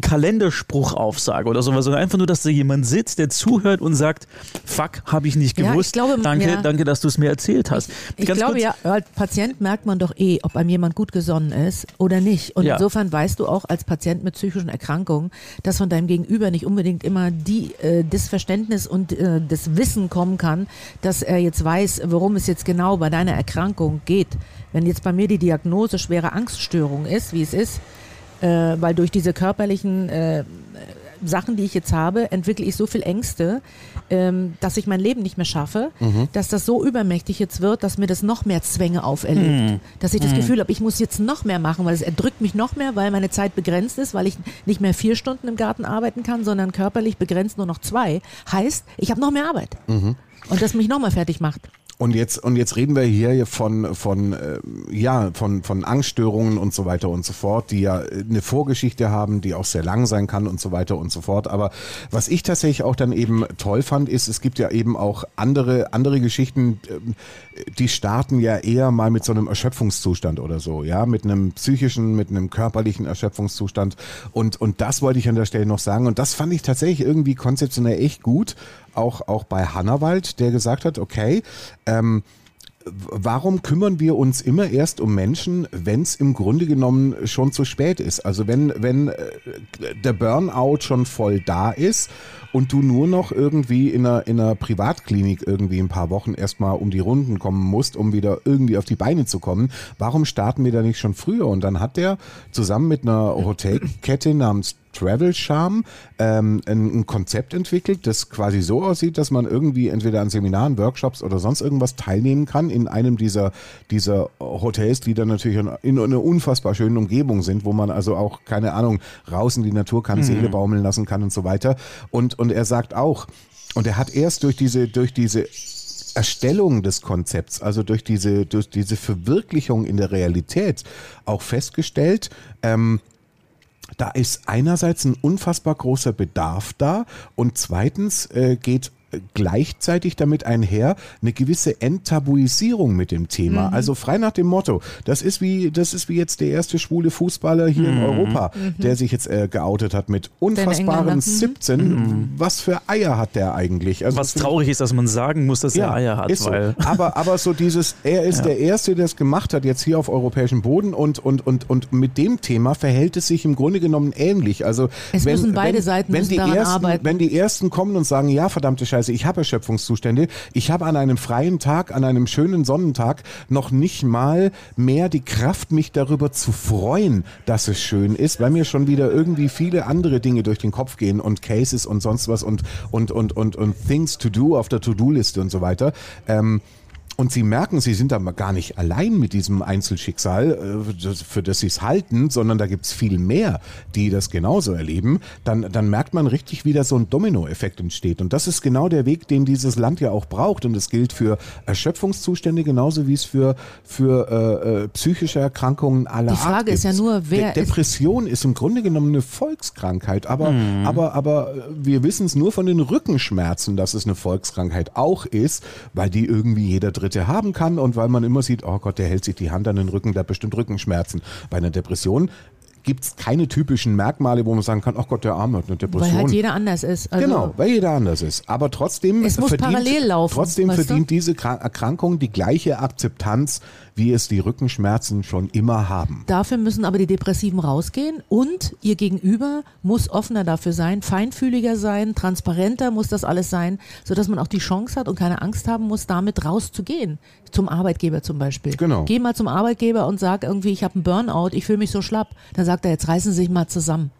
Kalenderspruchaussage oder sowas, sondern einfach nur, dass da jemand sitzt, der zuhört und sagt, fuck, habe ich nicht Ja, ich gewusst. glaube, danke, ja. danke, dass du es mir erzählt hast. Ich Ganz glaube ja, als Patient merkt man doch eh, ob einem jemand gut gesonnen ist oder nicht. Und Ja. insofern weißt du auch als Patient mit psychischen Erkrankungen, dass von deinem Gegenüber nicht unbedingt immer die, äh, das Verständnis und äh, das Wissen kommen kann, dass er jetzt weiß, worum es jetzt genau bei deiner Erkrankung geht. Wenn jetzt bei mir die Diagnose schwere Angststörung ist, wie es ist, äh, weil durch diese körperlichen äh, Sachen, die ich jetzt habe, entwickle ich so viel Ängste, ähm, dass ich mein Leben nicht mehr schaffe, dass das so übermächtig jetzt wird, dass mir das noch mehr Zwänge auferlegt. Dass ich das Gefühl habe, ich muss jetzt noch mehr machen, weil es erdrückt mich noch mehr, weil meine Zeit begrenzt ist, weil ich nicht mehr vier Stunden im Garten arbeiten kann, sondern körperlich begrenzt nur noch zwei. Heißt, ich habe noch mehr Arbeit. Und das mich noch mal fertig macht. Und jetzt, und jetzt reden wir hier von, von, äh, ja, von, von Angststörungen und so weiter und so fort, die ja eine Vorgeschichte haben, die auch sehr lang sein kann und so weiter und so fort. Aber was ich tatsächlich auch dann eben toll fand, ist, es gibt ja eben auch andere, andere Geschichten, ähm, die starten ja eher mal mit so einem Erschöpfungszustand oder so, ja, mit einem psychischen, mit einem körperlichen Erschöpfungszustand. Und, und das wollte ich an der Stelle noch sagen. Und das fand ich tatsächlich irgendwie konzeptionell echt gut. Auch, auch bei Hannawald, der gesagt hat, okay, ähm, warum kümmern wir uns immer erst um Menschen, wenn es im Grunde genommen schon zu spät ist? Also wenn, wenn äh, der Burnout schon voll da ist und du nur noch irgendwie in einer, in einer Privatklinik irgendwie ein paar Wochen erstmal um die Runden kommen musst, um wieder irgendwie auf die Beine zu kommen, warum starten wir da nicht schon früher? Und dann hat der zusammen mit einer Hotelkette namens Travel Charm ähm, ein, ein Konzept entwickelt, das quasi so aussieht, dass man irgendwie entweder an Seminaren, Workshops oder sonst irgendwas teilnehmen kann in einem dieser, dieser Hotels, die dann natürlich in, in einer unfassbar schönen Umgebung sind, wo man also auch, keine Ahnung, raus in die Natur kann, Seele baumeln lassen kann und so weiter. Und, und er sagt auch, und er hat erst durch diese, durch diese Erstellung des Konzepts, also durch diese, durch diese Verwirklichung in der Realität auch festgestellt, ähm, da ist einerseits ein unfassbar großer Bedarf da und zweitens äh, geht gleichzeitig damit einher eine gewisse Enttabuisierung mit dem Thema. Also frei nach dem Motto, das ist wie das ist wie jetzt der erste schwule Fußballer hier in Europa, der sich jetzt äh, geoutet hat mit unfassbaren Engländer. Mhm. 17. Was für Eier hat der eigentlich? Also was traurig ist, dass man sagen muss, dass er Eier hat, so. aber, aber so dieses, er ist der Erste, der es gemacht hat, jetzt hier auf europäischem Boden und, und, und, und mit dem Thema verhält es sich im Grunde genommen ähnlich. Also Es wenn, müssen beide wenn, Seiten wenn die ersten, arbeiten. Wenn die Ersten kommen und sagen, ja, verdammte Scheiße, ich habe Erschöpfungszustände, ich habe an einem freien Tag, an einem schönen Sonnentag noch nicht mal mehr die Kraft, mich darüber zu freuen, dass es schön ist, weil mir schon wieder irgendwie viele andere Dinge durch den Kopf gehen und Cases und sonst was und, und, und, und, und Things to do auf der To-Do-Liste und so weiter. Ähm, Und sie merken, sie sind da gar nicht allein mit diesem Einzelschicksal, äh, das- für das sie es halten, sondern da gibt's viel mehr, die das genauso erleben. Dann, dann merkt man richtig, wie da so ein Dominoeffekt entsteht. Und das ist genau der Weg, den dieses Land ja auch braucht. Und es gilt für Erschöpfungszustände genauso wie es für, für äh, äh, psychische Erkrankungen aller Die Frage Art ist ja gibt. nur, wer De ist- Depression ist im Grunde genommen eine Volkskrankheit, aber, aber, aber äh, wir wissen es nur von den Rückenschmerzen, dass es eine Volkskrankheit auch ist, weil die irgendwie jeder Dritte haben kann und weil man immer sieht, oh Gott, der hält sich die Hand an den Rücken, der hat bestimmt Rückenschmerzen. Bei einer Depression gibt es keine typischen Merkmale, wo man sagen kann, oh Gott, der Arme hat eine Depression. Weil halt jeder anders ist. Also, Genau, weil jeder anders ist. Aber trotzdem Es muss verdient, parallel laufen, trotzdem weißt du? verdient diese Kra- Erkrankung die gleiche Akzeptanz, wie es die Rückenschmerzen schon immer haben. Dafür müssen aber die Depressiven rausgehen und ihr Gegenüber muss offener dafür sein, feinfühliger sein, transparenter muss das alles sein, sodass man auch die Chance hat und keine Angst haben muss, damit rauszugehen. Zum Arbeitgeber zum Beispiel. Genau. Geh mal zum Arbeitgeber und sag irgendwie, ich habe einen Burnout, ich fühle mich so schlapp. Dann sagt er, jetzt reißen Sie sich mal zusammen.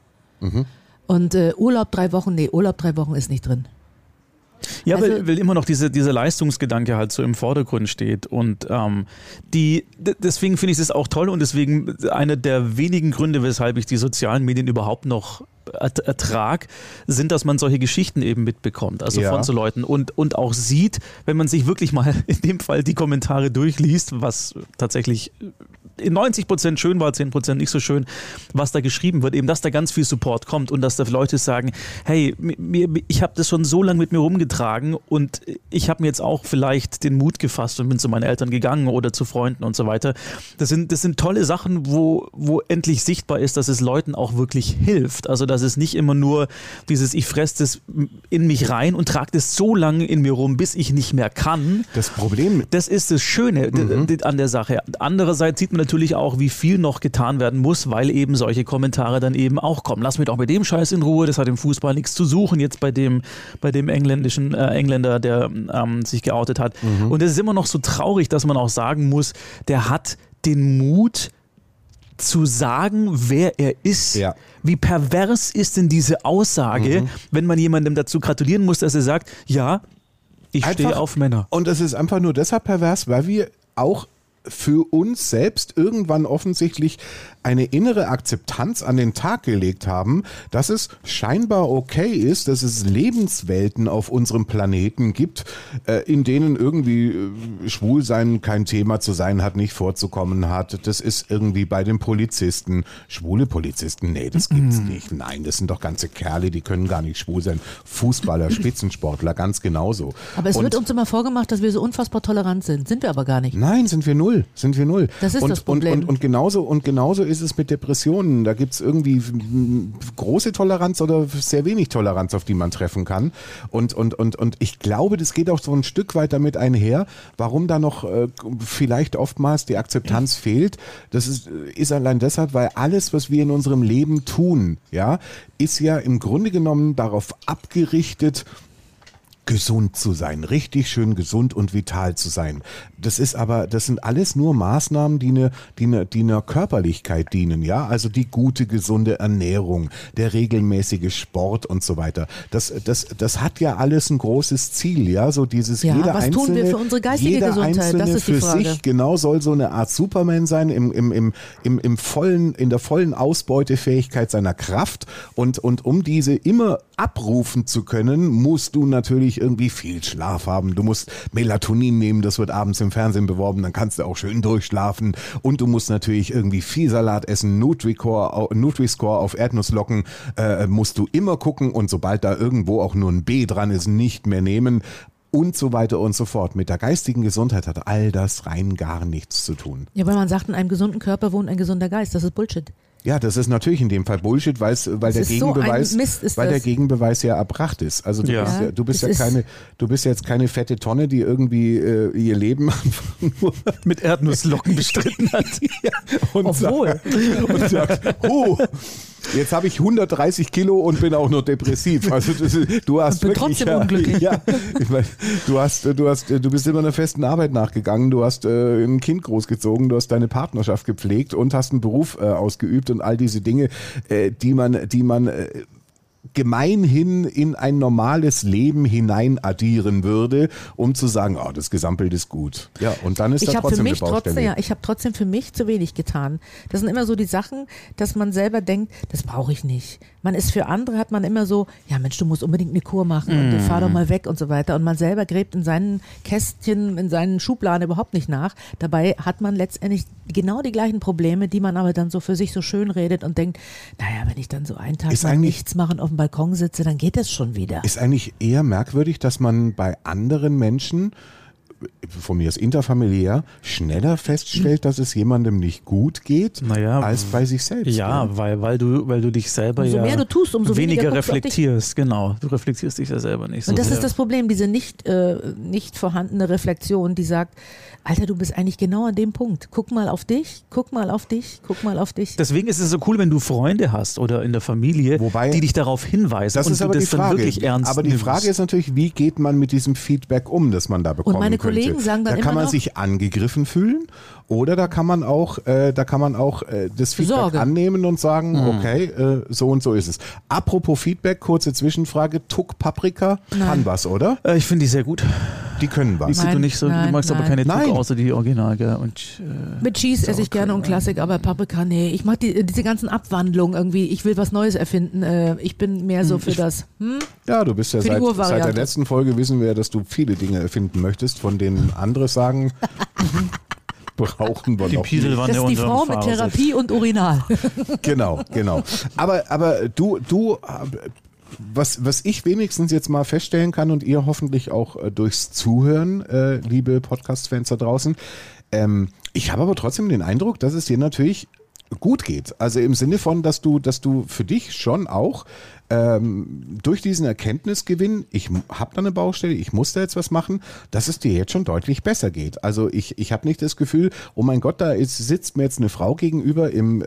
Mhm. Und äh, Urlaub drei Wochen, nee, Urlaub drei Wochen ist nicht drin. Ja, Also- weil, weil immer noch diese, dieser Leistungsgedanke halt so im Vordergrund steht. Und ähm, die, deswegen finde ich es auch toll und deswegen einer der wenigen Gründe, weshalb ich die sozialen Medien überhaupt noch ertrag, sind, dass man solche Geschichten eben mitbekommt. Also Ja. von so Leuten und, und auch sieht, wenn man sich wirklich mal in dem Fall die Kommentare durchliest, was tatsächlich in 90 Prozent schön war, 10 Prozent nicht so schön, was da geschrieben wird, eben, dass da ganz viel Support kommt und dass da Leute sagen, hey, mir, ich habe das schon so lange mit mir rumgetragen und ich habe mir jetzt auch vielleicht den Mut gefasst und bin zu meinen Eltern gegangen oder zu Freunden und so weiter. Das sind, das sind tolle Sachen, wo, wo endlich sichtbar ist, dass es Leuten auch wirklich hilft. Also, dass es nicht immer nur dieses, ich fresse das in mich rein und trage das so lange in mir rum, bis ich nicht mehr kann. Das Problem Das ist das Schöne Mhm. an der Sache. Andererseits sieht man natürlich auch, wie viel noch getan werden muss, weil eben solche Kommentare dann eben auch kommen. Lass mich doch mit dem Scheiß in Ruhe, das hat im Fußball nichts zu suchen, jetzt bei dem, bei dem engländischen äh, Engländer, der ähm, sich geoutet hat. Mhm. Und es ist immer noch so traurig, dass man auch sagen muss, der hat den Mut, zu sagen, wer er ist. Ja. Wie pervers ist denn diese Aussage, Mhm. wenn man jemandem dazu gratulieren muss, dass er sagt, ja, ich stehe auf Männer. Und es ist einfach nur deshalb pervers, weil wir auch für uns selbst irgendwann offensichtlich eine innere Akzeptanz an den Tag gelegt haben, dass es scheinbar okay ist, dass es Lebenswelten auf unserem Planeten gibt, äh, in denen irgendwie äh, Schwulsein kein Thema zu sein hat, nicht vorzukommen hat. Das ist irgendwie bei den Polizisten. Schwule Polizisten, nee, das gibt's nicht. Nein, das sind doch ganze Kerle, die können gar nicht schwul sein. Fußballer, Spitzensportler, ganz genauso. Aber es Und- wird uns immer vorgemacht, dass wir so unfassbar tolerant sind. Sind wir aber gar nicht. Nein, sind wir null. Sind wir null. Das ist und, das Problem. Und, und, und, genauso, und genauso ist es mit Depressionen. Da gibt's irgendwie mm, große Toleranz oder sehr wenig Toleranz, auf die man treffen kann. Und, und, und, und ich glaube, das geht auch so ein Stück weit damit einher, warum da noch äh, vielleicht oftmals die Akzeptanz fehlt. Das ist, ist allein deshalb, weil alles, was wir in unserem Leben tun, ja, ist ja im Grunde genommen darauf abgerichtet, gesund zu sein, richtig schön gesund und vital zu sein. Das ist aber, das sind alles nur Maßnahmen, die eine, die eine, die einer Körperlichkeit dienen, ja, also die gute, gesunde Ernährung, der regelmäßige Sport und so weiter. Das, das, das hat ja alles ein großes Ziel, ja, so dieses Ja, jeder was einzelne, tun wir für unsere geistige jeder Gesundheit? Das Einzelne ist die für Frage. sich genau soll so eine Art Superman sein im, im, im, im, im vollen, in der vollen Ausbeutefähigkeit seiner Kraft und, und um diese immer abrufen zu können, musst du natürlich irgendwie viel Schlaf haben. Du musst Melatonin nehmen, das wird abends im Fernsehen beworben, dann kannst du auch schön durchschlafen und du musst natürlich irgendwie viel Salat essen, Nutri-Score auf Erdnusslocken äh, musst du immer gucken und sobald da irgendwo auch nur ein B dran ist, nicht mehr nehmen und so weiter und so fort. Mit der geistigen Gesundheit hat all das rein gar nichts zu tun. Ja, weil man sagt, in einem gesunden Körper wohnt ein gesunder Geist. Das ist Bullshit. Ja, das ist natürlich in dem Fall Bullshit, weil der so Gegenbeweis, Mist, ist weil das. der Gegenbeweis ja erbracht ist. Also du Ja. bist ja, du bist ja Es keine, du bist jetzt keine fette Tonne, die irgendwie äh, ihr Leben nur Mit Erdnusslocken bestritten hat. und Obwohl. sagt, und sagt, oh, jetzt habe ich 130 Kilo und bin auch noch depressiv. Also das du hast bin wirklich, trotzdem ja, unglücklich. Ja, ich mein, du hast, du hast, du bist immer einer festen Arbeit nachgegangen. Du hast äh, ein Kind großgezogen, du hast deine Partnerschaft gepflegt und hast einen Beruf äh, ausgeübt und all diese Dinge, äh, die man, die man äh, gemeinhin in ein normales Leben hinein addieren würde, um zu sagen, oh, das Gesamtbild ist gut. Ja, und dann ist ich da habe für trotzdem mich eine Baustelle. trotzdem, ja, ich habe trotzdem für mich zu wenig getan. Das sind immer so die Sachen, dass man selber denkt, das brauche ich nicht. Man ist für andere hat man immer so, ja Mensch, du musst unbedingt eine Kur machen und Mhm. fahr doch mal weg und so weiter. Und man selber gräbt in seinen Kästchen, in seinen Schubladen überhaupt nicht nach. Dabei hat man letztendlich genau die gleichen Probleme, die man aber dann so für sich so schön redet und denkt, naja, wenn ich dann so einen Tag nichts machen auf dem Balkon sitze, dann geht das schon wieder. Ist eigentlich eher merkwürdig, dass man bei anderen Menschen, von mir ist interfamiliär, schneller feststellt, dass es jemandem nicht gut geht, Naja, als bei sich selbst. Ja, oder? weil, weil, du, weil du dich selber Umso ja mehr du tust, umso weniger du reflektierst. Genau, du reflektierst dich ja selber nicht so Und das sehr. ist das Problem, diese nicht, äh, nicht vorhandene Reflexion, die sagt, Alter, du bist eigentlich genau an dem Punkt. Guck mal auf dich, guck mal auf dich, guck mal auf dich. Deswegen ist es so cool, wenn du Freunde hast oder in der Familie, Wobei- die dich darauf hinweisen Das und ist du aber das die Frage. dann wirklich ernst aber die nimmst. Frage ist natürlich, wie geht man mit diesem Feedback um, das man da bekommen meine könnte? Kollegen sagen dann Da kann immer man noch- sich angegriffen fühlen oder da kann man auch, äh, da kann man auch äh, das Feedback Sorge. annehmen und sagen, Mhm. okay, äh, so und so ist es. Apropos Feedback, kurze Zwischenfrage: Tuck Paprika kann was, oder? Äh, ich finde die sehr gut. Die können Die was. sind du Nein, nicht so, du nein, magst aber nein. keine Tuck Nein. außer die Original, gell? Und, äh, Mit Cheese esse ich gerne und Klassik, aber Paprika, nee. Ich mag die, diese ganzen Abwandlungen irgendwie. Ich will was Neues erfinden. Äh, ich bin mehr so für das. Hm? Ja, du bist ja seit, seit der letzten Folge wissen wir, dass du viele Dinge erfinden möchtest, von denen andere sagen, brauchen wir die noch. Pieselwanne Das ist die Frau mit. Therapie und Urinal. Genau, genau. Aber, aber du, du, was, was ich wenigstens jetzt mal feststellen kann und ihr hoffentlich auch äh, durchs Zuhören, äh, liebe Podcast-Fans da draußen, ähm, ich habe aber trotzdem den Eindruck, dass es dir natürlich gut geht. Also im Sinne von, dass du, dass du für dich schon auch ähm, durch diesen Erkenntnisgewinn, ich habe da eine Baustelle, ich muss da jetzt was machen, dass es dir jetzt schon deutlich besser geht. Also ich, ich habe nicht das Gefühl, oh mein Gott, da ist, sitzt mir jetzt eine Frau gegenüber im äh,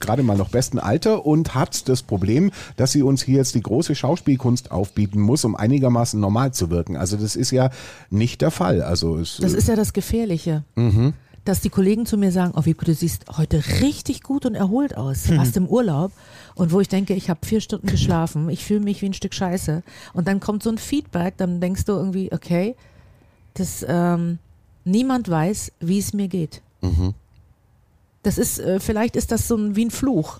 gerade mal noch besten Alter und hat das Problem, dass sie uns hier jetzt die große Schauspielkunst aufbieten muss, um einigermaßen normal zu wirken. Also das ist ja nicht der Fall. Also es, Das ist ja das Gefährliche. Dass die Kollegen zu mir sagen, oh Wiebke, du siehst heute richtig gut und erholt aus. Warst im Urlaub. Und wo ich denke, ich habe vier Stunden geschlafen, ich fühle mich wie ein Stück Scheiße. Und dann kommt so ein Feedback, dann denkst du irgendwie, okay, das, ähm, niemand weiß, wie es mir geht. Das ist, äh, vielleicht ist das so ein, wie ein Fluch,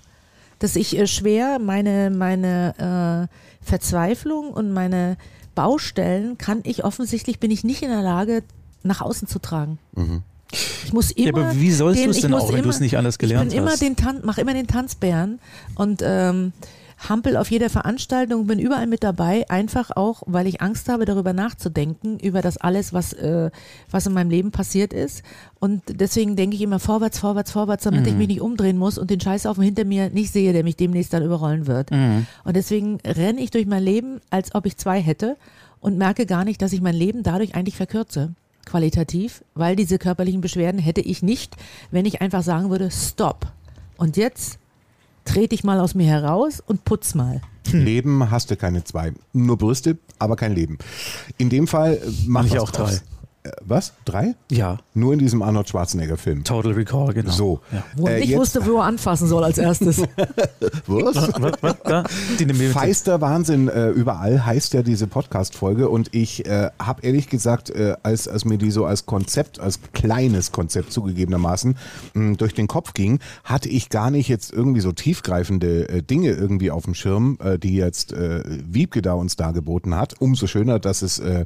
dass ich äh, schwer meine, meine äh, Verzweiflung und meine Baustellen kann ich offensichtlich, bin ich nicht in der Lage, nach außen zu tragen. Ich muss immer. Ja, aber wie sollst du es ich denn auch, wenn du es nicht anders gelernt ich bin immer hast? den Tan mach immer den Tanzbären und ähm, hampel auf jeder Veranstaltung, bin überall mit dabei, einfach auch, weil ich Angst habe, darüber nachzudenken, über das alles, was, äh, was in meinem Leben passiert ist. Und deswegen denke ich immer vorwärts, vorwärts, vorwärts, damit Mhm. ich mich nicht umdrehen muss und den Scheißhaufen hinter mir nicht sehe, der mich demnächst dann überrollen wird. Mhm. Und deswegen renne ich durch mein Leben, als ob ich zwei hätte und merke gar nicht, dass ich mein Leben dadurch eigentlich verkürze. Qualitativ, weil diese körperlichen Beschwerden hätte ich nicht, wenn ich einfach sagen würde, stopp. Und jetzt trete ich mal aus mir heraus und putz mal. Leben hast du keine zwei. Nur Brüste, aber kein Leben. In dem Fall äh, mach Manche was auch draus. Äh, Was? Drei? Ja, Nur in diesem Arnold Schwarzenegger-Film. Total Recall, genau. So. Ja. Wo er Äh, nicht jetzt- wusste, wo er anfassen soll als erstes. Was? Was, was, da? Die. Feister Wahnsinn äh, überall heißt ja diese Podcast-Folge und ich äh, habe ehrlich gesagt, äh, als, als mir die so als Konzept, als kleines Konzept zugegebenermaßen mh, durch den Kopf ging, hatte ich gar nicht jetzt irgendwie so tiefgreifende äh, Dinge irgendwie auf dem Schirm, äh, die jetzt äh, Wiebke da uns dargeboten hat. Umso schöner, dass es äh,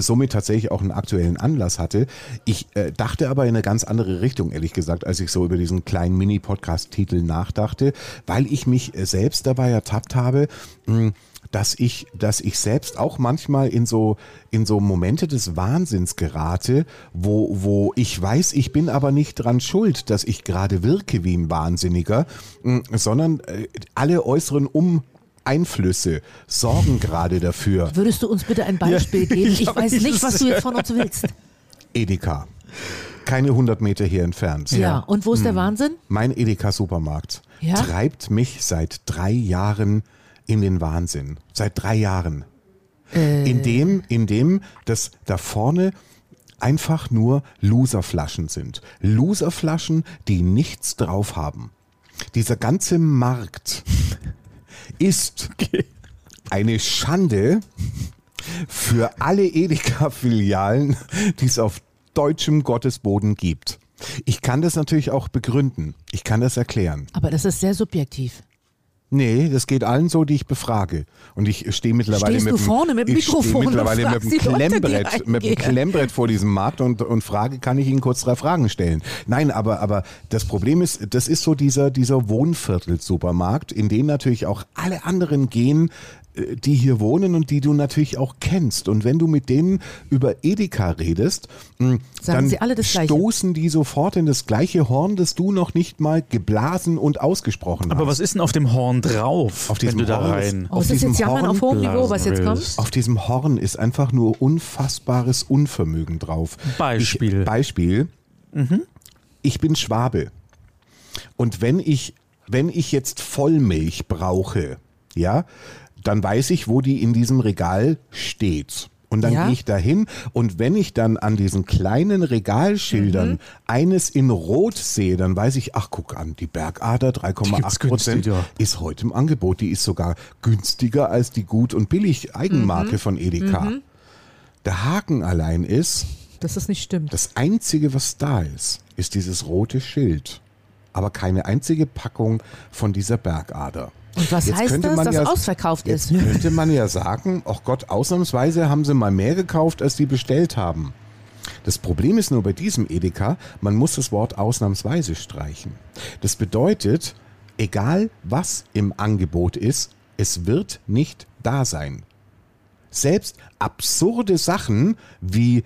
somit tatsächlich auch einen aktuellen Anlass hatte. Ich äh, dachte aber in eine ganz andere Richtung, ehrlich gesagt, als ich so über diesen kleinen Mini-Podcast-Titel nachdachte, weil ich mich äh, selbst dabei ertappt habe, mh, dass ich, dass ich selbst auch manchmal in so, in so Momente des Wahnsinns gerate, wo, wo ich weiß, ich bin aber nicht dran schuld, dass ich gerade wirke wie ein Wahnsinniger, mh, sondern äh, alle äußeren Um Einflüsse sorgen gerade dafür, Würdest du uns bitte ein Beispiel geben? Ich Ja, weiß ich nicht, was du jetzt von uns willst. Edeka. Keine 100 Meter hier entfernt. Ja, und wo ist der Wahnsinn? Mein Edeka-Supermarkt Ja? treibt mich seit drei Jahren in den Wahnsinn. Seit drei Jahren. Äh. In dem, in dem, dass da vorne einfach nur Loserflaschen sind. Loserflaschen, die nichts drauf haben. Dieser ganze Markt ist eine Schande für alle Edeka-Filialen, die es auf deutschem Gottesboden gibt. Ich kann das natürlich auch begründen. Ich kann das erklären. Aber das ist sehr subjektiv. Nee, das geht allen so, die ich befrage. Und ich stehe mittlerweile Stehst mit du dem- vorne mit dem Mikrofon mittlerweile mit dem Leute, Klemmbrett, mit dem. Klemmbrett vor diesem Markt und, und frage, kann ich Ihnen kurz drei Fragen stellen? Nein, aber, aber das Problem ist, das ist so dieser, dieser Wohnviertel-Supermarkt, in den natürlich auch alle anderen gehen, äh, die hier wohnen und die du natürlich auch kennst. Und wenn du mit denen über Edeka redest, mh, Sagen dann sie alle das Gleiche. stoßen die sofort in das gleiche Horn, das du noch nicht mal geblasen und ausgesprochen hast. Aber was ist denn auf dem Horn drauf, Auf diesem wenn du da Horn ist- rein... Oh, Auf ist diesem jetzt Horn auf hohem Niveau, was jetzt kommt? Auf diesem Horn ist einfach nur unfassbares Unvermögen drauf. Beispiel. Ich, Beispiel. Ich bin Schwabe. Und wenn ich, wenn ich jetzt Vollmilch brauche, ja, dann weiß ich, wo die in diesem Regal steht. Und dann Ja. gehe ich dahin und wenn ich dann an diesen kleinen Regalschildern Mhm. eines in Rot sehe, dann weiß ich, ach guck an, die Bergader Die 3,8 gibt's Prozent ist heute im Angebot. Die ist sogar günstiger als die Gut- und Billig-Eigenmarke von Edeka. Der Haken allein ist, Dass das nicht stimmt. das Einzige, was da ist, ist dieses rote Schild. Aber keine einzige Packung von dieser Bergader. Und was Jetzt heißt das, man dass ja- ausverkauft Jetzt ist? könnte man ja sagen, ach Gott, ausnahmsweise haben sie mal mehr gekauft, als die bestellt haben. Das Problem ist nur bei diesem Edeka, man muss das Wort ausnahmsweise streichen. Das bedeutet, egal was im Angebot ist, es wird nicht da sein. Selbst absurde Sachen wie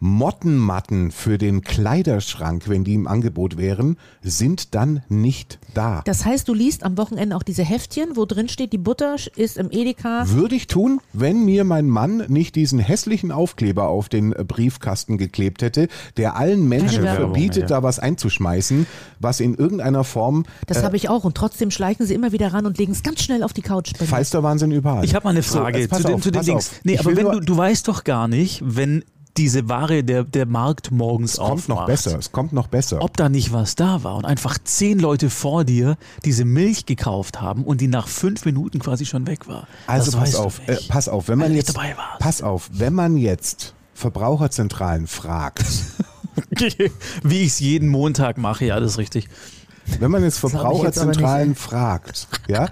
Mottenmatten für den Kleiderschrank, wenn die im Angebot wären, sind dann nicht da. Das heißt, du liest am Wochenende auch diese Heftchen, wo drin steht, die Butter ist im Edeka. Würde ich tun, wenn mir mein Mann nicht diesen hässlichen Aufkleber auf den äh, Briefkasten geklebt hätte, der allen Menschen Keine Werbung, verbietet, ja. da was einzuschmeißen, was in irgendeiner Form Das habe ich auch. Und trotzdem schleichen sie immer wieder ran und legen es ganz schnell auf die Couch. bei mir. Feisterwahnsinn überall. Ich habe mal eine So, Frage pass zu, den, auf, zu den pass Dings. auf. Nee, Ich aber wenn nur- du, du weißt doch gar nicht, wenn diese Ware der, der Markt morgens es kommt noch besser, es kommt noch besser. ob da nicht was da war und einfach zehn Leute vor dir diese Milch gekauft haben und die nach fünf Minuten quasi schon weg war. Also Das pass weißt du auf, äh, pass auf, wenn man Weil du jetzt, nicht dabei warst. pass auf, wenn man jetzt Verbraucherzentralen fragt, Wie ich es jeden Montag mache, ja, das ist richtig. wenn man jetzt jetzt Verbraucherzentralen nicht, fragt, ja,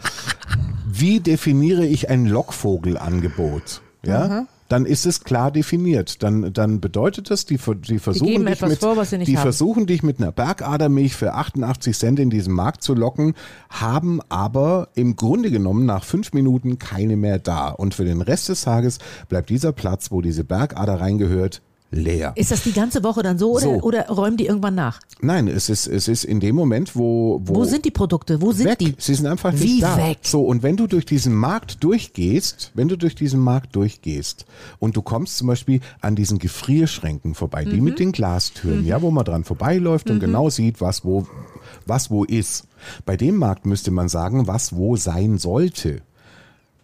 wie definiere ich ein Lockvogelangebot, ja? Dann ist es klar definiert. Dann, dann bedeutet das, die, die versuchen geben dich mit, vor, die haben. versuchen dich mit einer Bergadermilch für 88 Cent in diesen Markt zu locken, haben aber im Grunde genommen nach fünf Minuten keine mehr da. Und für den Rest des Tages bleibt dieser Platz, wo diese Bergader reingehört, leer. Ist das die ganze Woche dann so oder, So. oder räumen die irgendwann nach? Nein, es ist, es ist in dem Moment, wo, wo, Wo sind die Produkte? Wo sind weg. die? Sie sind einfach Wie nicht da. weg? So, und wenn du durch diesen Markt durchgehst, wenn du durch diesen Markt durchgehst und du kommst zum Beispiel an diesen Gefrierschränken vorbei, die Mhm. mit den Glastüren, ja, wo man dran vorbeiläuft und genau sieht, was wo, was wo ist. Bei dem Markt müsste man sagen, was wo sein sollte.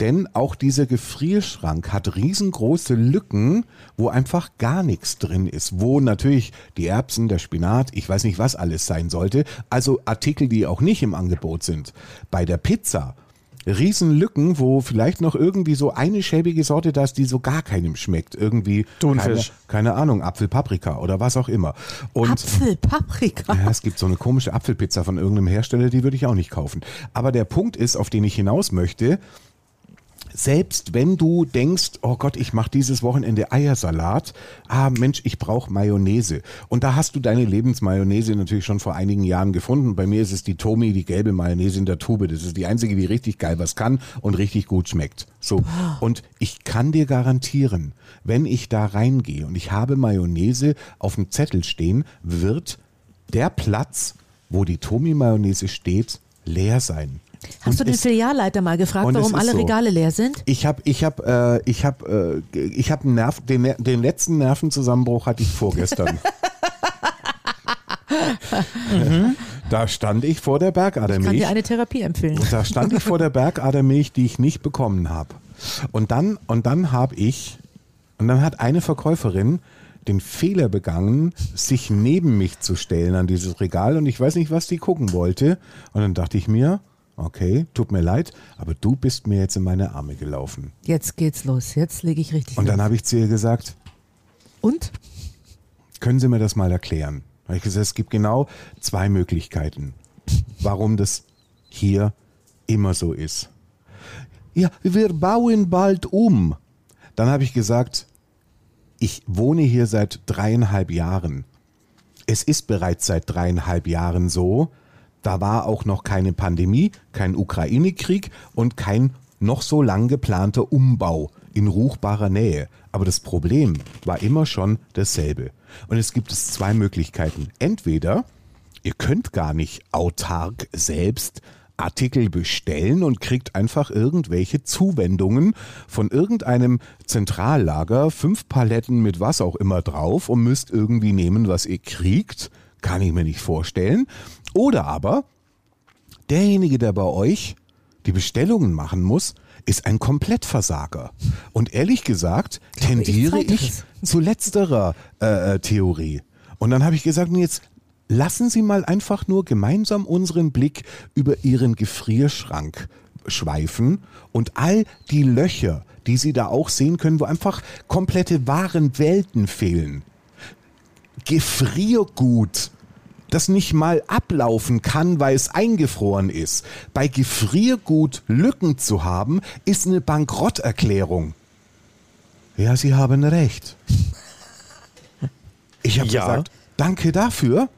Denn auch dieser Gefrierschrank hat riesengroße Lücken, wo einfach gar nichts drin ist. Wo natürlich die Erbsen, der Spinat, ich weiß nicht, was alles sein sollte. Also Artikel, die auch nicht im Angebot sind. Bei der Pizza. Riesenlücken, wo vielleicht noch irgendwie so eine schäbige Sorte da ist, die so gar keinem schmeckt. Irgendwie, keine, Thunfisch. keine Ahnung, Apfelpaprika oder was auch immer. Und Apfel, Paprika. ja, es gibt so eine komische Apfelpizza von irgendeinem Hersteller, die würde ich auch nicht kaufen. Aber der Punkt ist, auf den ich hinaus möchte, selbst wenn du denkst, oh Gott, ich mache dieses Wochenende Eiersalat, ah Mensch, ich brauche Mayonnaise. Und da hast du deine Lebensmayonnaise natürlich schon vor einigen Jahren gefunden. Bei mir ist es die Tomi, die gelbe Mayonnaise in der Tube. Das ist die einzige, die richtig geil was kann und richtig gut schmeckt. So. Und ich kann dir garantieren, wenn ich da reingehe und ich habe Mayonnaise auf dem Zettel stehen, wird der Platz, wo die Tomi-Mayonnaise steht, leer sein. Hast du Und den es- Filialleiter mal gefragt, warum alle so. Regale leer sind? Ich habe ich hab, äh, ich hab, äh, ich hab Nerv, den, den letzten Nervenzusammenbruch hatte ich vorgestern. Da stand ich vor der Ich kann Bergadermilch. dir eine Therapie empfehlen. Da stand ich vor der Bergadermilch, die ich nicht bekommen habe. Und dann, und dann habe ich, und dann hat eine Verkäuferin den Fehler begangen, sich neben mich zu stellen an dieses Regal und ich weiß nicht, was die gucken wollte. Und dann dachte ich mir, okay, tut mir leid, aber du bist mir jetzt in meine Arme gelaufen. Jetzt geht's los. Jetzt lege ich richtig Und dann los. habe ich zu ihr gesagt, Und? können Sie mir das mal erklären? Habe ich gesagt, es gibt genau zwei Möglichkeiten, warum das hier immer so ist. Ja, wir bauen bald um. Dann habe ich gesagt, ich wohne hier seit dreieinhalb Jahren. Es ist bereits seit dreieinhalb Jahren so, da war auch noch keine Pandemie, kein Ukraine-Krieg und kein noch so lang geplanter Umbau in ruchbarer Nähe. Aber das Problem war immer schon dasselbe. Und es gibt es zwei Möglichkeiten. Entweder ihr könnt gar nicht autark selbst Artikel bestellen und kriegt einfach irgendwelche Zuwendungen von irgendeinem Zentrallager, fünf Paletten mit was auch immer drauf und müsst irgendwie nehmen, was ihr kriegt. Kann ich mir nicht vorstellen. Oder aber derjenige, der bei euch die Bestellungen machen muss, ist ein Komplettversager. Und ehrlich gesagt glaube, ich tendiere ich, zweiteres. zu letzterer äh, äh, Theorie. Und dann habe ich gesagt, jetzt lassen Sie mal einfach nur gemeinsam unseren Blick über Ihren Gefrierschrank schweifen und all die Löcher, die Sie da auch sehen können, wo einfach komplette wahren Welten fehlen. Gefriergut, das nicht mal ablaufen kann, weil es eingefroren ist. Bei Gefriergut Lücken zu haben, ist eine Bankrotterklärung. Ja, Sie haben recht. Ich habe Ja. gesagt, danke dafür,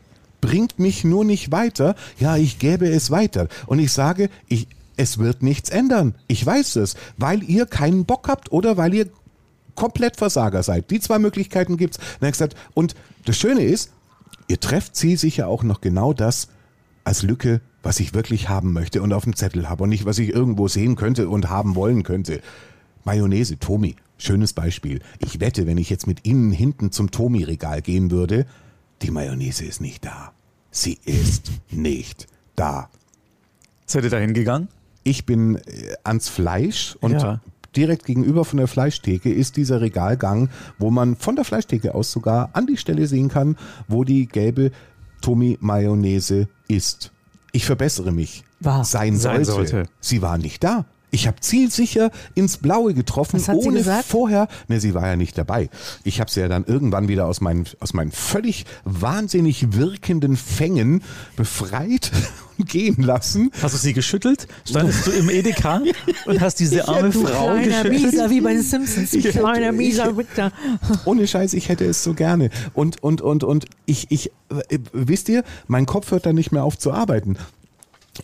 bringt mich nur nicht weiter. Ja, ich gäbe es weiter. Und ich sage, ich, es wird nichts ändern. Ich weiß es, weil ihr keinen Bock habt oder weil ihr komplett Versager seid. Die zwei Möglichkeiten gibt's. Ich gesagt, und das Schöne ist, ihr trefft sie sicher auch noch genau das als Lücke, was ich wirklich haben möchte und auf dem Zettel habe und nicht, was ich irgendwo sehen könnte und haben wollen könnte. Mayonnaise, Tomi, schönes Beispiel. Ich wette, wenn ich jetzt mit Ihnen hinten zum Tomi-Regal gehen würde, die Mayonnaise ist nicht da. Sie ist nicht da. Seid ihr da hingegangen? Ich bin äh, ans Fleisch und Ja. Direkt gegenüber von der Fleischtheke ist dieser Regalgang, wo man von der Fleischtheke aus sogar an die Stelle sehen kann, wo die gelbe Tommy Mayonnaise ist. Ich verbessere mich. War. Sein, Sein sollte. sollte. Sie war nicht da. Ich habe zielsicher ins Blaue getroffen, Was hat sie ohne gesagt? vorher. Ne, sie war ja nicht dabei. Ich habe sie ja dann irgendwann wieder aus meinen, aus meinen völlig wahnsinnig wirkenden Fängen befreit und gehen lassen. Hast du sie geschüttelt? Standest du im Edeka und hast diese arme du Frau kleiner geschüttelt? Mieser, wie bei den Simpsons. Ich- kleiner ich- Mieser, Victor. Ohne Scheiß, ich hätte es so gerne. Und, und, und, und ich, ich, äh, wisst ihr, mein Kopf hört dann nicht mehr auf zu arbeiten.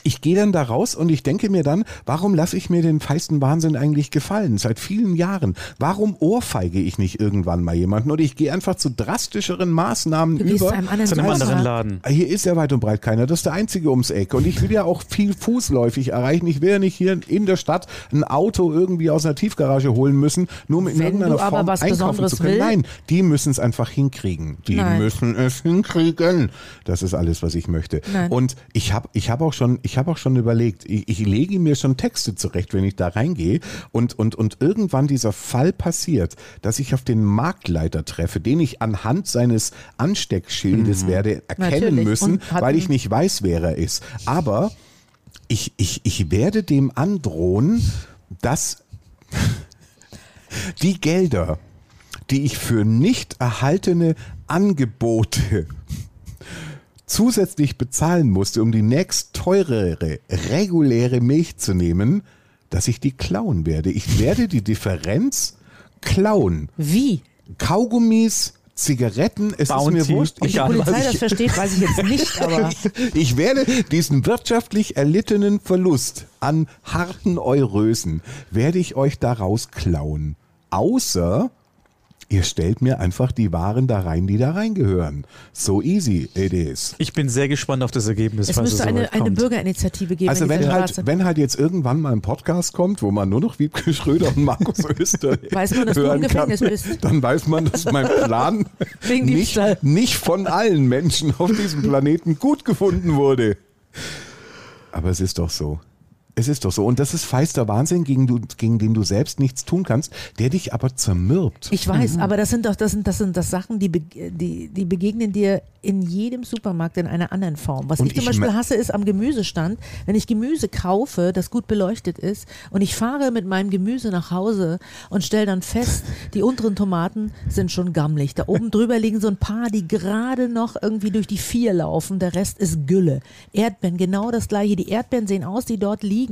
Ich gehe dann da raus und ich denke mir dann, warum lasse ich mir den feisten Wahnsinn eigentlich gefallen? Seit vielen Jahren. Warum ohrfeige ich nicht irgendwann mal jemanden? Oder ich gehe einfach zu drastischeren Maßnahmen Du über. zu einem anderen Zu einem anderen Laden. Hier ist ja weit und breit keiner. Das ist der einzige ums Eck. Und ich will ja auch viel fußläufig erreichen. Ich will ja nicht hier in der Stadt ein Auto irgendwie aus einer Tiefgarage holen müssen, nur mit in Wenn irgendeiner Form was einkaufen Besonderes zu können. will- Nein, die müssen es einfach hinkriegen. Die Nein. müssen es hinkriegen. Das ist alles, was ich möchte. Nein. Und ich habe ich hab auch schon, ich habe auch schon überlegt, ich, ich lege mir schon Texte zurecht, wenn ich da reingehe und, und, und irgendwann dieser Fall passiert, dass ich auf den Marktleiter treffe, den ich anhand seines Ansteckschildes werde erkennen Natürlich. müssen, weil ich nicht weiß, wer er ist. Aber ich, ich, ich werde dem androhen, dass die Gelder, die ich für nicht erhaltene Angebote zusätzlich bezahlen musste, um die nächst teurere, reguläre Milch zu nehmen, dass ich die klauen werde. Ich werde die Differenz klauen. Wie? Kaugummis, Zigaretten, es Bounty, ist mir wurscht. Ob die Polizei das ich- versteht, weiß ich jetzt nicht, aber Ich werde diesen wirtschaftlich erlittenen Verlust an harten Eurösen, werde ich euch daraus klauen. Außer ihr stellt mir einfach die Waren da rein, die da reingehören. So easy it is. Ich bin sehr gespannt auf das Ergebnis, es falls müsste es eine, eine. Bürgerinitiative geben. Also wenn halt, Straße. wenn halt jetzt irgendwann mal ein Podcast kommt, wo man nur noch Wiebke Schröder und Markus Öster Weiß man, dass du im hören kann, Gefängnis bist. dann weiß man, dass mein Plan nicht, nicht von allen Menschen auf diesem Planeten gut gefunden wurde. Aber es ist doch so. Es ist doch so. Und das ist feister Wahnsinn, gegen, du, gegen den du selbst nichts tun kannst, der dich aber zermürbt. Ich weiß, aber das sind doch das sind, das sind das Sachen, die, die, die begegnen dir in jedem Supermarkt in einer anderen Form. Was Und ich zum ich Beispiel hasse, ist am Gemüsestand, wenn ich Gemüse kaufe, das gut beleuchtet ist und ich fahre mit meinem Gemüse nach Hause und stelle dann fest, die unteren Tomaten sind schon gammelig. Da oben drüber liegen so ein paar, die gerade noch irgendwie durch die vier laufen. Der Rest ist Gülle. Erdbeeren, genau das gleiche. Die Erdbeeren sehen aus, die dort liegen,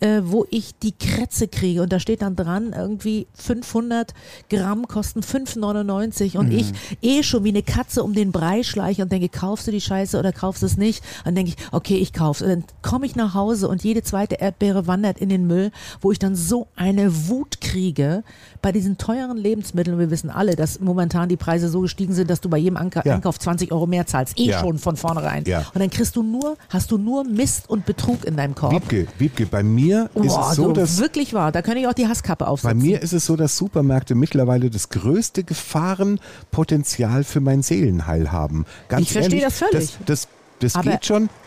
äh, wo ich die Krätze kriege. Und da steht dann dran, irgendwie 500 Gramm kosten 5,99 und ich eh schon wie eine Katze um den Brei schleiche und denke, kaufst du die Scheiße oder kaufst du es nicht? Und dann denke ich, okay, ich kauf's. Und dann komme ich nach Hause und jede zweite Erdbeere wandert in den Müll, wo ich dann so eine Wut kriege bei diesen teuren Lebensmitteln. Wir wissen alle, dass momentan die Preise so gestiegen sind, dass du bei jedem Anka Ja. Einkauf 20 Euro mehr zahlst. Eh Ja. schon von vornherein. Ja. Und dann kriegst du nur, hast du nur Mist und Betrug in deinem Korb. Wiebke, Wiebke, bei mir ist Boah, es so, so dass wirklich wahr. Da kann ich auch die Hasskappe Bei aufsetzen. mir ist es so, dass Supermärkte mittlerweile das größte Gefahrenpotenzial für mein Seelenheil haben. Ganz Ich verstehe das völlig. Das, das, das Aber- geht schon.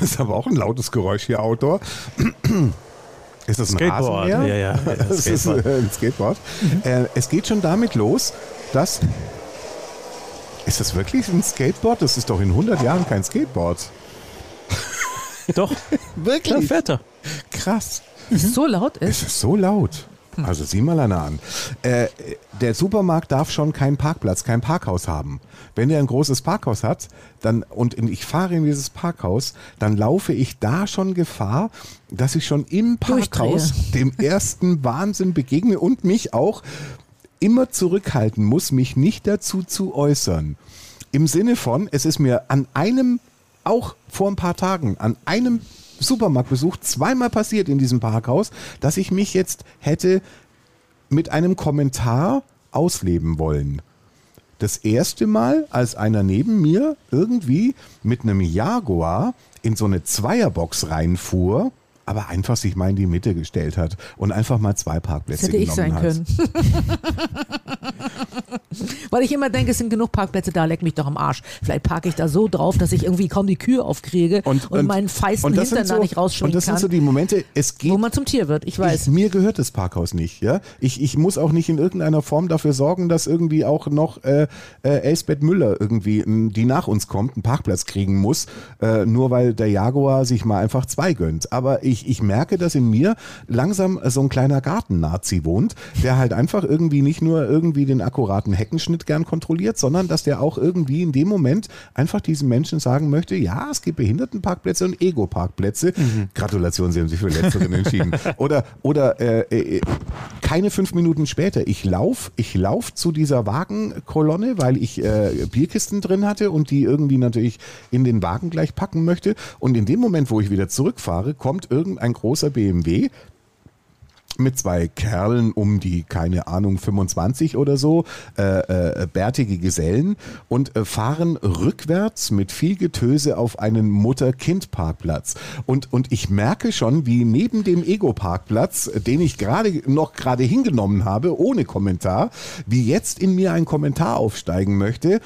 Das ist aber auch ein lautes Geräusch hier, Outdoor. Ist das ein Skateboard, Rasenmäher? ja, ja, ja, Das ist Skateboard. ein Skateboard. Äh, es geht schon damit los, dass... Ist das wirklich ein Skateboard? Das ist doch in 100 Jahren kein Skateboard. Doch, da Wirklich? fährt er. Krass. Es so laut ist. Es ist so laut. Also sieh mal einer an. Äh, der Supermarkt darf schon keinen Parkplatz, kein Parkhaus haben. Wenn er ein großes Parkhaus hat, dann und in- ich fahre in dieses Parkhaus, dann laufe ich da schon Gefahr, dass ich schon im Parkhaus dem ersten Wahnsinn begegne und mich auch immer zurückhalten muss, mich nicht dazu zu äußern. Im Sinne von, es ist mir an einem, auch vor ein paar Tagen, an einem Supermarktbesuch zweimal passiert in diesem Parkhaus, dass ich mich jetzt hätte mit einem Kommentar ausleben wollen. Das erste Mal, als einer neben mir irgendwie mit einem Jaguar in so eine Zweierbox reinfuhr, aber einfach sich mal in die Mitte gestellt hat und einfach mal zwei Das Parkplätze hätte ich sein hat. können. Weil ich immer denke, es sind genug Parkplätze da, leck mich doch am Arsch. Vielleicht parke ich da so drauf, dass ich irgendwie kaum die Kühe aufkriege und, meinen feisten und das Hintern sind da so, nicht rausschwingen Und das kann. sind so die Momente, es geht wo man zum Tier wird, ich weiß. Ich, mir gehört das Parkhaus nicht. Ja? Ich, ich muss auch nicht in irgendeiner Form dafür sorgen, dass irgendwie auch noch äh, äh, Elsbeth Müller irgendwie, m, die nach uns kommt, einen Parkplatz kriegen muss, äh, nur weil der Jaguar sich mal einfach zwei gönnt. Aber ich, ich merke, dass in mir langsam so ein kleiner Garten-Nazi wohnt, der halt einfach irgendwie nicht nur irgendwie den akkuraten Heckenschnitt gern kontrolliert, sondern dass der auch irgendwie in dem Moment einfach diesen Menschen sagen möchte, ja, es gibt Behindertenparkplätze und Ego-Parkplätze. Gratulation, Sie haben sich für Letzteren entschieden. Oder, oder äh, äh, keine fünf Minuten später, ich lauf, ich lauf zu dieser Wagenkolonne, weil ich äh, Bierkisten drin hatte und die irgendwie natürlich in den Wagen gleich packen möchte. Und in dem Moment, wo ich wieder zurückfahre, kommt irgendein großer BMW mit zwei Kerlen um die, keine Ahnung, 25 oder so, äh, äh, bärtige Gesellen und äh, fahren rückwärts mit viel Getöse auf einen Mutter-Kind-Parkplatz. Und, und ich merke schon, wie neben dem Ego-Parkplatz, äh, den ich gerade noch gerade hingenommen habe, ohne Kommentar, wie jetzt in mir ein Kommentar aufsteigen möchte,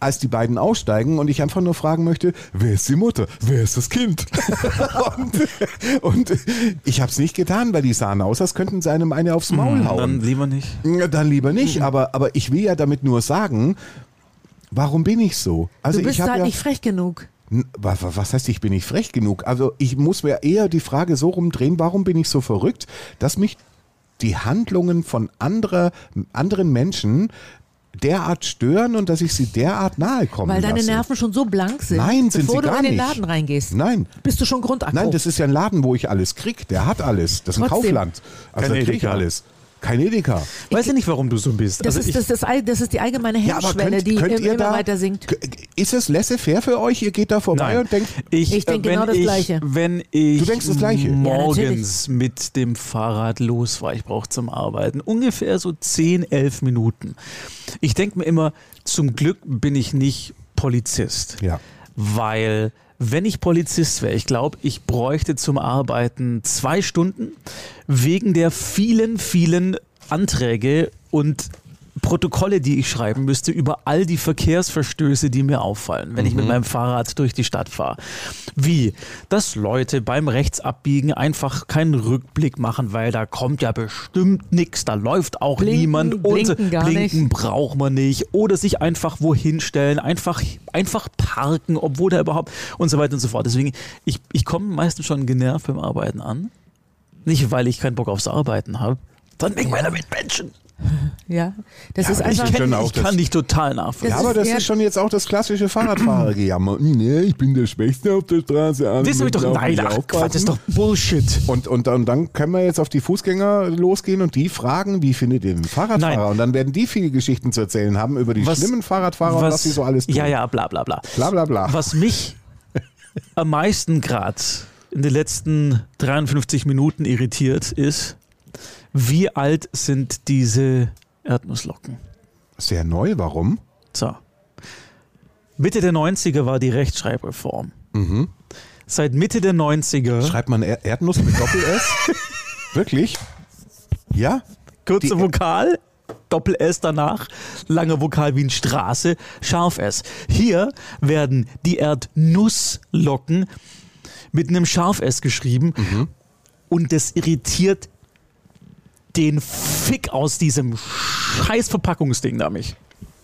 als die beiden aussteigen und ich einfach nur fragen möchte, wer ist die Mutter? Wer ist das Kind? und, und ich habe es nicht getan, weil die sahen aus, als könnten sie einem eine aufs Maul hauen. Dann lieber nicht. Dann lieber nicht, aber, aber ich will ja damit nur sagen, warum bin ich so? Also du bist ich halt ja, nicht frech genug. Was heißt, ich bin nicht frech genug? Also ich muss mir eher die Frage so rumdrehen, warum bin ich so verrückt, dass mich die Handlungen von anderer, anderen Menschen derart stören und dass ich sie derart nahe kommen Weil deine lasse. Nerven schon so blank sind, Nein, sind bevor sie du gar in den nicht. Laden reingehst. Nein. Bist du schon Grundakku. Nein, das ist ja ein Laden, wo ich alles krieg. Der hat alles. Das ist ein Trotzdem. Kaufland. Also da krieg ich alles. Kein Edeka. Weiß ja nicht, warum du so bist. das, Also ist, ich, das, das, das ist die allgemeine Ja, Hemmschwelle, könnt, die könnt immer da, weiter sinkt. Ist es laissez-faire für euch? Ihr geht da vorbei Nein. und denkt, Ich, Ich denk wenn genau das ich, Gleiche. Wenn ich Du denkst das Gleiche? Ja, morgens mit dem Fahrrad losfahre, ich brauche zum Arbeiten ungefähr so 10, 11 Minuten. Ich denke mir immer, zum Glück bin ich nicht Polizist. Ja. Weil wenn ich Polizist wäre, ich glaube, ich bräuchte zum Arbeiten zwei Stunden wegen der vielen, vielen Anträge und Protokolle, die ich schreiben müsste über all die Verkehrsverstöße, die mir auffallen, wenn ich mit meinem Fahrrad durch die Stadt fahre. Wie, dass Leute beim Rechtsabbiegen einfach keinen Rückblick machen, weil da kommt ja bestimmt nichts, da läuft auch Blinken, niemand. und blinken gar blinken nicht. braucht man nicht. Oder sich einfach wohin stellen, einfach, einfach parken, obwohl da überhaupt und so weiter und so fort. Deswegen, ich, ich komme meistens schon genervt beim Arbeiten an. Nicht, weil ich keinen Bock aufs Arbeiten habe, sondern wegen meiner Mitmenschen. Ja, das Ja, ist aber ich einfach. kenn- Ich, kann dich total nachvollziehen. Ja, Das aber ist das ist schon jetzt auch das klassische Fahrradfahrergejammer. Nee, ich bin der Schwächste auf der Straße. Das ist müssen doch, nein, ach. Quatsch, das ist doch Bullshit. Und, und, und dann können wir jetzt auf die Fußgänger losgehen und die fragen, wie findet ihr den Fahrradfahrer? Nein. Und dann werden die viele Geschichten zu erzählen haben über die Was- schlimmen Fahrradfahrer und was sie so alles tun. Ja, ja, bla bla bla. Bla bla bla. Was mich am meisten gerade in den letzten 53 Minuten irritiert ist, wie alt sind diese Erdnusslocken? Sehr neu, warum? So. Mitte der 90er war die Rechtschreibreform. Seit Mitte der 90er, Schreibt man Er- Erdnuss mit Doppel-S? Wirklich? Ja? kurze die- Vokal, Doppel-S danach, langer Vokal wie in Straße, Scharf-S. Hier werden die Erdnusslocken mit einem Scharf-S geschrieben und das irritiert den Fick aus diesem scheiß Verpackungsding da mich.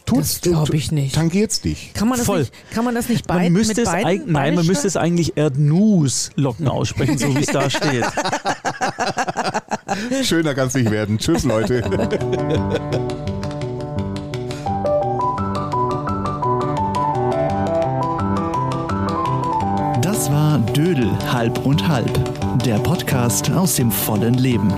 Das glaub ich nicht. Tangiert's dich. Kann man das Voll. nicht, kann man das nicht Man beid, müsste mit es beiden eig- nein, man müsste es eigentlich Erdnusslocken aussprechen, so wie es da steht. Schöner kann's nicht werden. Tschüss, Leute. Das war Dödel halb und halb, der Podcast aus dem vollen Leben.